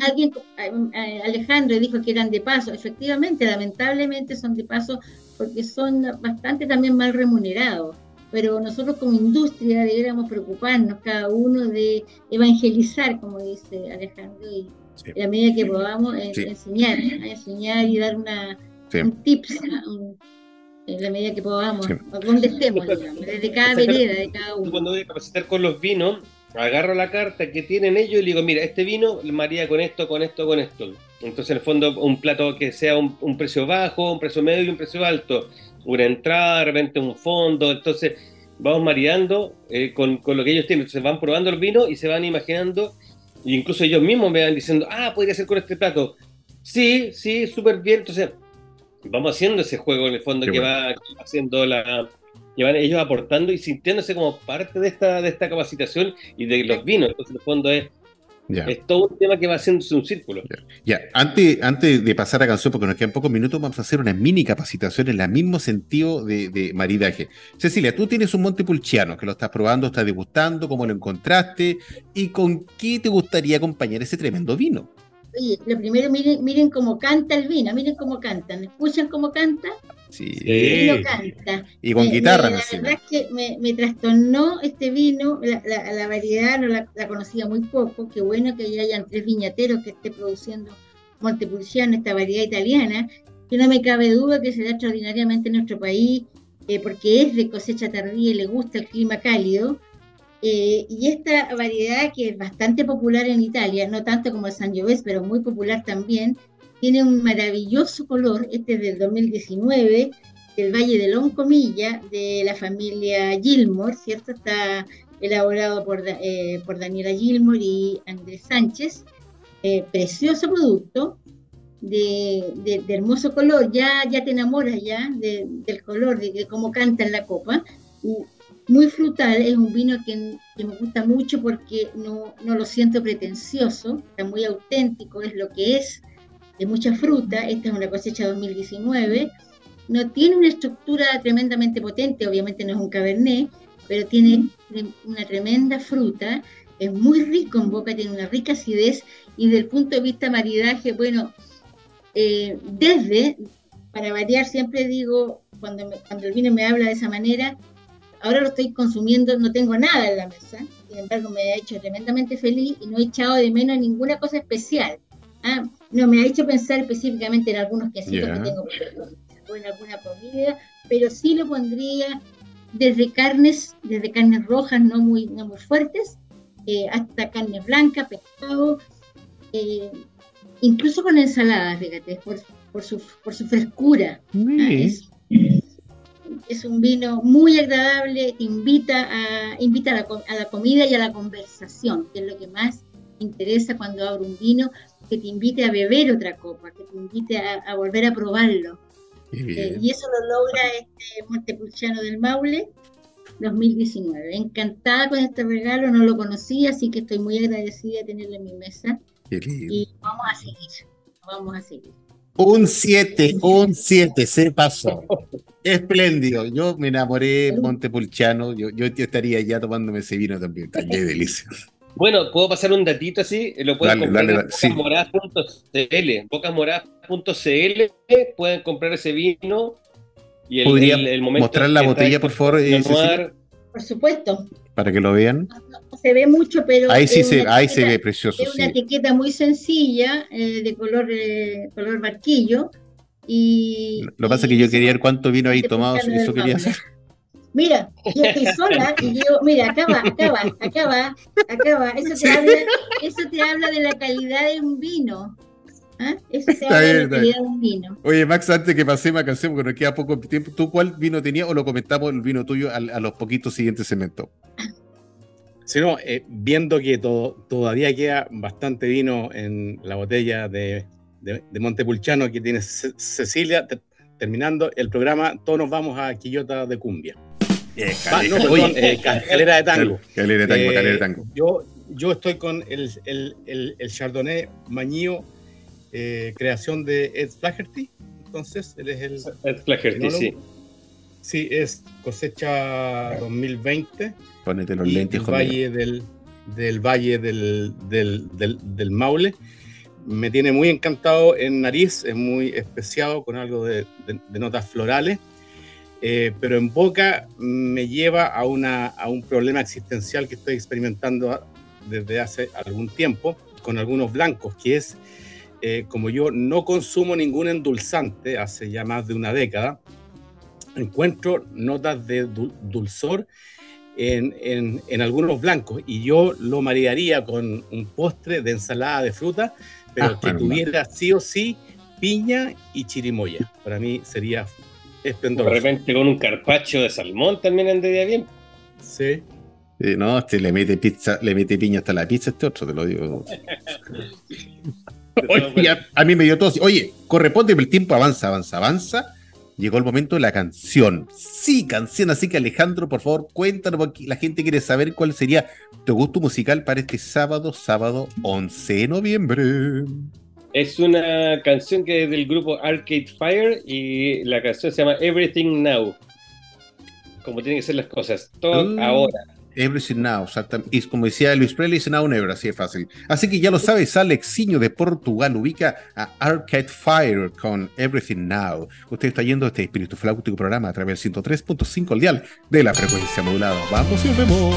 alguien, Alejandro dijo que eran de paso, efectivamente, lamentablemente son de paso porque son bastante también mal remunerados. Pero nosotros como industria deberíamos preocuparnos cada uno de evangelizar, como dice Alejandro, y a la medida que podamos enseñar, enseñar y dar una, un tips, en la medida que podamos, donde estemos, desde cada vereda, de cada uno. Cuando voy a capacitar con los vinos, agarro la carta que tienen ellos y le digo, mira, este vino maría con esto, con esto, con esto. Entonces, en el fondo, un plato que sea un, un precio bajo, un precio medio y un precio alto. Una entrada, de repente un fondo, entonces vamos mareando eh, con, con, lo que ellos tienen, entonces van probando el vino y se van imaginando, e incluso ellos mismos me van diciendo, ah, podría ser con este plato, sí, sí, súper bien, entonces vamos haciendo ese juego en el fondo que, va, haciendo la que van ellos aportando y sintiéndose como parte de esta, de esta capacitación y de los vinos. Entonces, en el fondo es, es todo un tema que va haciéndose un círculo. Ya, Antes, antes de pasar a canción, porque nos quedan pocos minutos, vamos a hacer una mini capacitación en el mismo sentido de, maridaje. Cecilia, tú tienes un Montepulciano que lo estás probando, estás degustando, cómo lo encontraste y con qué te gustaría acompañar ese tremendo vino. Oye, lo primero miren, miren cómo canta el vino, miren cómo cantan, ¿escuchan cómo canta? Sí. El vino canta. Y con guitarra. la verdad es que me, trastornó este vino, la, variedad no la, conocía muy poco, qué bueno que ya hayan tres viñateros que esté produciendo Montepulciano, esta variedad italiana, que no me cabe duda que se da extraordinariamente en nuestro país, eh, porque es de cosecha tardía y le gusta el clima cálido, eh, y esta variedad que es bastante popular en Italia, no tanto como el Sangiovese, pero muy popular también, tiene un maravilloso color, este es del 2019, del Valle de Loncomilla, de la familia Gilmore, ¿cierto? Está elaborado por, eh, por Daniela Gilmore y Andrés Sánchez. Eh, precioso producto, de, de, hermoso color, ya, ya te enamoras ya del color, de, de, cómo canta en la copa muy frutal, es un vino que, me gusta mucho porque no, lo siento pretencioso, está muy auténtico, es lo que es, de mucha fruta, esta es una cosecha 2019, no tiene una estructura tremendamente potente, obviamente no es un cabernet, pero tiene una tremenda fruta, es muy rico en boca, tiene una rica acidez y desde el punto de vista maridaje, bueno, eh, desde, para variar, siempre digo, cuando, cuando el vino me habla de esa manera, ahora lo estoy consumiendo, no tengo nada en la mesa, sin embargo me ha hecho tremendamente feliz y no he echado de menos ninguna cosa especial. ¿ah? No me ha hecho pensar específicamente en algunos quesitos que tengo o en alguna comida, pero sí lo pondría desde carnes, desde carnes rojas no muy, no muy fuertes, eh, hasta carne blanca, pescado, eh, incluso con ensaladas, fíjate, por, por, su, por su frescura. ¿ah? es un vino muy agradable, invita, a, invita a la, comida y a la conversación, que es lo que más interesa cuando abro un vino, que te invite a beber otra copa, que te invite a, volver a probarlo. Eh, y eso lo logra este Montepulciano del Maule 2019. Encantada con este regalo, no lo conocía, así que estoy muy agradecida de tenerlo en mi mesa. Y vamos a seguir, vamos a seguir. Un 7, un 7, se pasó. Espléndido. Yo me enamoré de Montepulciano. Yo, yo estaría ya tomándome ese vino también. Qué delicia. Bueno, puedo pasar un datito así. Lo pueden comprar en bocasmoradas.cl. Bocasmoradas.cl pueden comprar ese vino. Y el, ¿Podría mostrar la botella, por favor? por supuesto. Para que lo vean. se ve mucho, pero. Ahí sí se, ahí se ve precioso. Es una etiqueta muy sencilla, eh, de color, eh, color barquillo y, lo que pasa es que yo quería ver cuánto vino ahí tomado, eso quería hacer. Mira, yo estoy sola y yo, mira, acá va, acá va, acá va, acá va. Eso te habla, eso te habla de la calidad de un vino. ¿Ah? Eso de la calidad de un vino. Oye, Max, antes que pasemos a canción, porque nos queda poco tiempo, ¿tú cuál vino tenías o lo comentamos el vino tuyo a, los poquitos siguientes segmentos? Si no, eh, viendo que todavía queda bastante vino en la botella de de, Montepulciano que tiene Cecilia, terminando el programa, todos nos vamos a Quillota de Cumbia. Eh, eh, calera de tango. Calera de tango, calera de tango. Yo, yo estoy con el, el, el, Chardonnay Mañío, eh, creación de Ed Flaherty. Entonces, él es el. Ed Flaherty, sí. Sí, es cosecha 2020. Ponete los lentes, valle del, del Valle del, del, del, del Maule me tiene muy encantado en nariz, es muy especiado con algo de, notas florales, eh, pero en boca me lleva a, una, a un problema existencial que estoy experimentando desde hace algún tiempo con algunos blancos, que es, eh, como yo no consumo ningún endulzante hace ya más de una década, encuentro notas de dulzor en, en, en, algunos blancos y yo lo marearía con un postre de ensalada de fruta pero ah, que tuviera sí o sí piña y chirimoya. Para mí sería esplendoroso. De repente con un carpacho de salmón también andaría bien. Sí. no, este le mete pizza, le mete piña hasta la pizza este otro, te lo digo. a, mí me dio todo. Oye, corresponde, el tiempo avanza, avanza, avanza. Llegó el momento de la canción. Sí, canción. Así que Alejandro, por favor, cuéntanos, porque la gente quiere saber cuál sería tu gusto musical para este sábado, sábado 11 de noviembre. Es una canción que es del grupo Arcade Fire y la canción se llama Everything Now. Como tienen que ser las cosas. Todo ah. ahora. Everything Now, exactamente. Como decía Luis Presley, it's now never, así es fácil. Así que ya lo sabes, Alexiño de Portugal ubica a Arcade Fire con Everything Now. Usted está yendo a este espíritu flautico programa a través del 103.5 al dial de la frecuencia modulada. Vamos y nos vemos.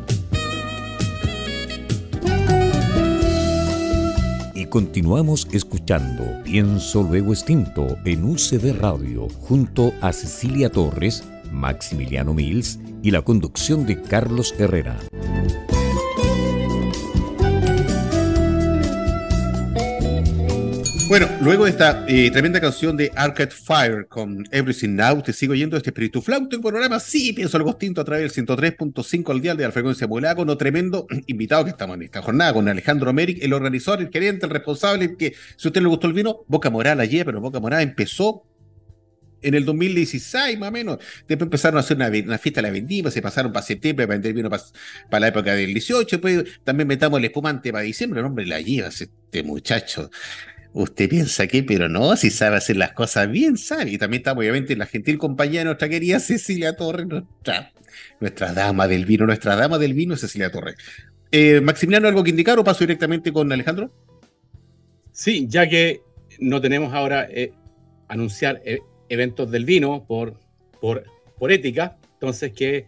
Continuamos escuchando Pienso Luego Extinto en UCD Radio junto a Cecilia Torres, Maximiliano Mills y la conducción de Carlos Herrera. Bueno, luego de esta eh, tremenda canción de Arcade Fire con Everything Now, te sigo yendo este espíritu flauto en programa. Sí, pienso algo distinto a través del 103.5 al día de la frecuencia modulada con un tremendo invitado que estamos en esta jornada, con Alejandro Meric, el organizador, el gerente, el responsable, que si a usted le gustó el vino, Boca Moral ayer, pero Boca Moral empezó en el 2016 más o menos. Después empezaron a hacer una, fiesta, la vendimos, se pasaron para septiembre para vender vino para, la época del 18, pues también metamos el espumante para diciembre, el hombre la lleva este muchacho usted piensa que, pero no, si sabe hacer las cosas bien, sabe. Y también está obviamente la gentil compañía de nuestra querida Cecilia Torres, nuestra, dama del vino, nuestra dama del vino, Cecilia Torres. Eh, Maximiliano, ¿algo que indicar o paso directamente con Alejandro? Sí, ya que no tenemos ahora eh, anunciar eh, eventos del vino por, por, por ética, entonces que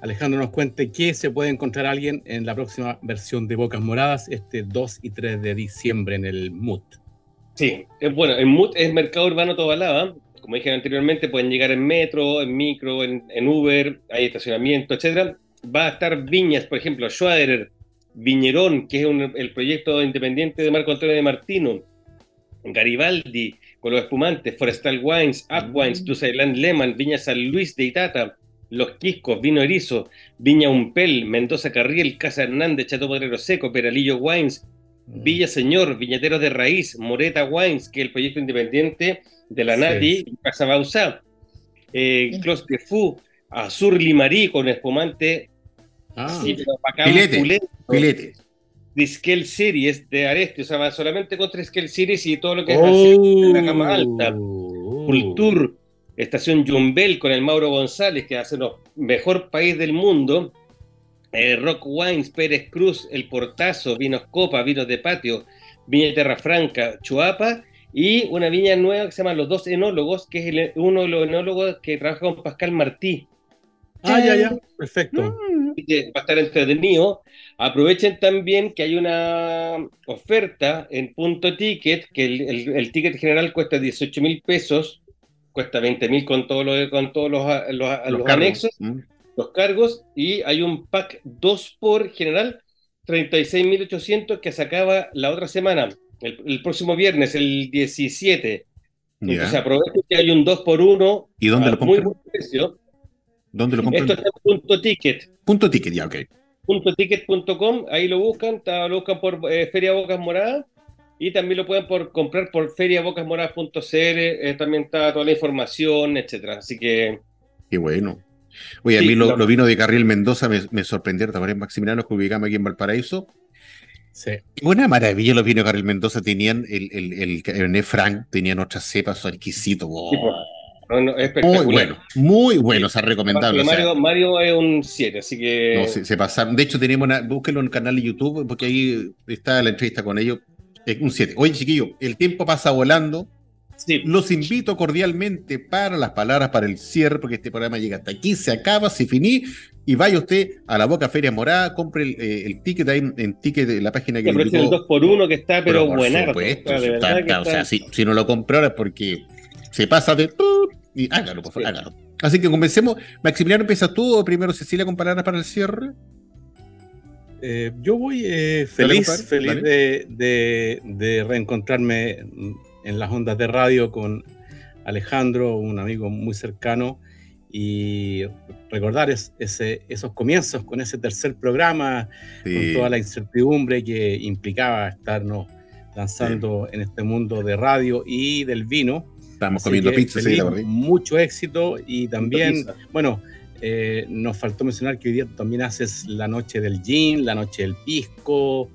Alejandro nos cuente qué se puede encontrar alguien en la próxima versión de Bocas Moradas este 2 y 3 de diciembre en el MUT. Sí, es bueno, en MUT es mercado urbano toda lava. Como dije anteriormente, pueden llegar en metro, en micro, en, Uber, hay estacionamiento, etcétera. Va a estar Viñas, por ejemplo, Schwaderer, Viñerón, que es el proyecto independiente de Marco Antonio de Martino, Garibaldi, con los espumantes, Forestal Wines, Up Wines, mm. Island Lemon, Viña San Luis de Itata, Los Quiscos, Vino Erizo, Viña Umpel, Mendoza Carriel, Casa Hernández, Chato Podrero Seco, Peralillo Wines, Villa Señor, Viñateros de Raíz, Moreta Wines, que es el proyecto independiente de la NATI, Casa Bausá, eh, Clos de Fu, Azur Limarí con espumante, ah. pilete, pilete. Diskel Series de Areste, o sea, va solamente con Diskel Series y todo lo que es oh. la cama alta. Cultur, Estación Jumbel con el Mauro González, que hace los mejor país del mundo. Eh, Rock Wines, Pérez Cruz, El Portazo, Vinos Copa, Vinos de Patio, Viña Terra Franca, Chuapa y una viña nueva que se llama Los Dos Enólogos, que es uno de los enólogos que trabaja con Pascal Martí. Ah, ya, ya, perfecto. Mm. va a estar entretenido. Aprovechen también que hay una oferta en punto ticket, que el, ticket general cuesta 18 mil pesos, cuesta 20 mil con, todo lo, con todos los, los, anexos, los cargos, y hay un pack 2 por general, 36.800 que se acaba la otra semana, el, próximo viernes, el 17. Entonces aprovechen que hay un 2 por 1 ¿Y dónde lo muy buen precio. ¿Dónde lo compran? Esto está en punto ticket. Punto ticket, ya, ok. Puntoticket.com, ahí lo buscan, lo buscan por eh, Feria Bocas Moradas y también lo pueden por, comprar por feriabocasmoradas.cl, eh, también está toda la información, etcétera. Así que. Qué bueno. Oye, a mí lo, vino de Carril Mendoza me, me sorprendieron, también Maximiliano, que ubicamos aquí en Valparaíso. Sí. Buena maravilla los vinos de Carril Mendoza tenían el, el, el, tenían otras cepas exquisitos. muy bueno, muy bueno, o sea, recomendable. Mario, es un 7, así que. No, se, pasaron. De hecho, tenemos una. Búsquenlo en el canal de YouTube, porque ahí está la entrevista con ellos. Es un 7. Oye, chiquillo, el tiempo pasa volando. Sí. Los invito cordialmente para las palabras para el cierre, porque este programa llega hasta aquí, se acaba, se finí, y vaya usted a la Boca Feria Morada, compre el, eh, ticket ahí en, ticket de la página que le el 2 por 1 que está, pero, buena. O sea, si, si, no lo compró ahora es porque se pasa de y hágalo, por favor, hágalo. Así que comencemos. Maximiliano, ¿empiezas tú o primero Cecilia con palabras para el cierre? Eh, yo voy eh, feliz, feliz de, reencontrarme en las ondas de radio con Alejandro, un amigo muy cercano, y recordar ese, esos comienzos con ese tercer programa, con toda la incertidumbre que implicaba estarnos lanzando en este mundo de radio y del vino. Estamos comiendo pizza, sí, Mucho éxito y también, bueno, eh, nos faltó mencionar que hoy día también haces la noche del gin, la noche del pisco,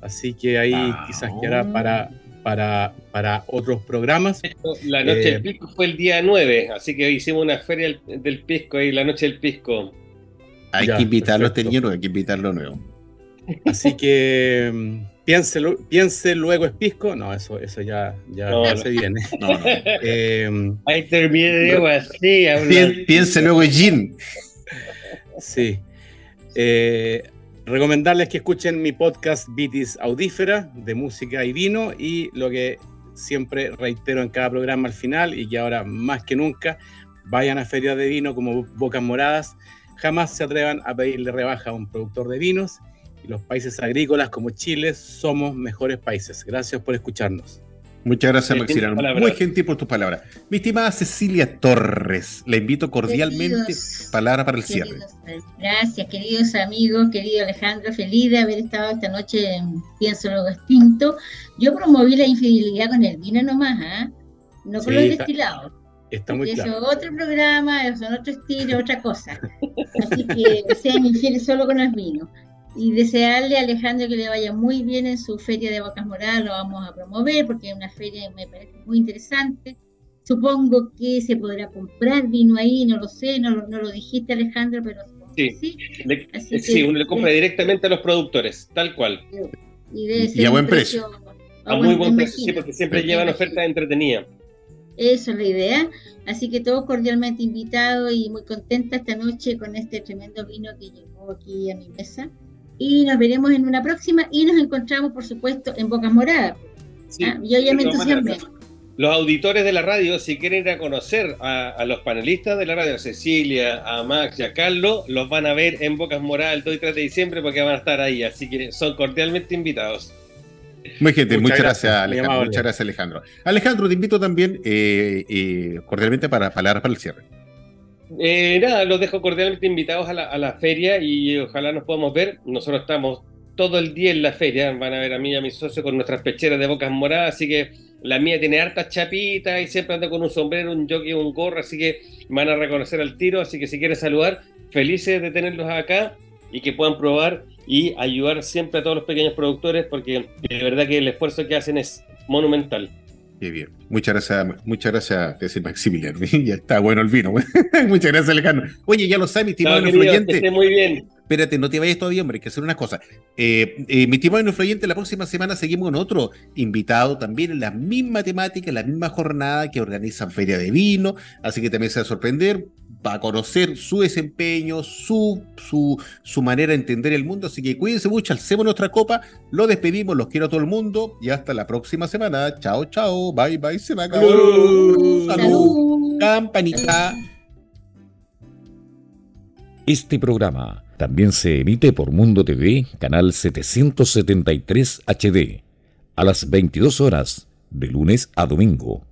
así que ahí ah, quizás quedará para, para, para otros programas. La noche del eh, pisco fue el día 9, así que hicimos una feria del, pisco y la noche del pisco. Hay que invitarlo a este niño, hay que invitarlo nuevo. Así que mm, piense, piense luego es pisco. No, eso, eso ya, ya, se viene. No, no. Eh, Ahí termine así. piense luego es gin. Sí. Eh, recomendarles que escuchen mi podcast Vitis Audífera de música y vino y lo que siempre reitero en cada programa al final y que ahora más que nunca vayan a ferias de vino como Bocas Moradas. Jamás se atrevan a pedirle rebaja a un productor de vinos y los países agrícolas como Chile somos mejores países. Gracias por escucharnos. Muchas gracias, Maximiliano. Muy gentil por tus palabras. Mi estimada Cecilia Torres, la invito cordialmente. palabra para el cierre. Gracias, queridos amigos, querido Alejandro, feliz de haber estado esta noche en Pienso Luego Extinto. Yo promoví la infidelidad con el vino nomás, ¿ah? no con los destilados. Está muy claro. Eso es otro programa, son otro estilo, otra cosa. Así que sean infieles solo con el vino y desearle a Alejandro que le vaya muy bien en su feria de Bocas Moradas, lo vamos a promover porque es una feria que me parece muy interesante. Supongo que se podrá comprar vino ahí, no lo sé, no, no lo dijiste Alejandro, pero sí, sí. sí uno le compra directamente a los productores, tal cual. Y, a buen precio. A, muy buen precio, sí, porque siempre llevan ofertas entretenidas. Eso es la idea. Así que todos cordialmente invitados y muy contenta esta noche con este tremendo vino que llegó aquí a mi mesa y nos veremos en una próxima y nos encontramos, por supuesto, en Bocas Moradas. Ah, yo ya me entusiasmé. Los auditores de la radio, si quieren ir a conocer a, los panelistas de la radio, a Cecilia, a Max y a Carlos, los van a ver en Bocas Moradas el 2 y 3 de diciembre porque van a estar ahí, así que son cordialmente invitados. Muy gente, muchas, gracias, Alejandro. Muchas gracias, Alejandro. Alejandro, te invito también eh, eh, cordialmente para palabras para el cierre. Eh, nada, los dejo cordialmente invitados a la, feria y ojalá nos podamos ver. Nosotros estamos todo el día en la feria. Van a ver a mí y a mi socio con nuestras pecheras de bocas moradas. Así que la mía tiene hartas chapitas y siempre anda con un sombrero, un jockey, un gorro. Así que van a reconocer al tiro. Así que si quieren saludar, felices de tenerlos acá y que puedan probar y ayudar siempre a todos los pequeños productores porque de verdad que el esfuerzo que hacen es monumental. Qué bien. Muchas gracias, muchas gracias, te Maximiliano. ya está bueno el vino. muchas gracias, Alejandro. Oye, ya lo saben, estimado no, influyente. muy bien. espérate, no te vayas todavía, hombre, hay que hacer una cosa. Eh, eh, mi estimado influyente, la próxima semana seguimos con otro invitado también en la misma temática, en la misma jornada que organizan Feria de Vino, así que también se va a sorprender, a conocer su desempeño, su, su, su manera de entender el mundo, así que cuídense mucho, alcemos nuestra copa, lo despedimos, los quiero a todo el mundo y hasta la próxima semana. Chao, chao, bye, bye, se me acabó. Salud. Campanita. Este programa también se emite por Mundo TV, canal 773 HD, a las 22 horas, de lunes a domingo.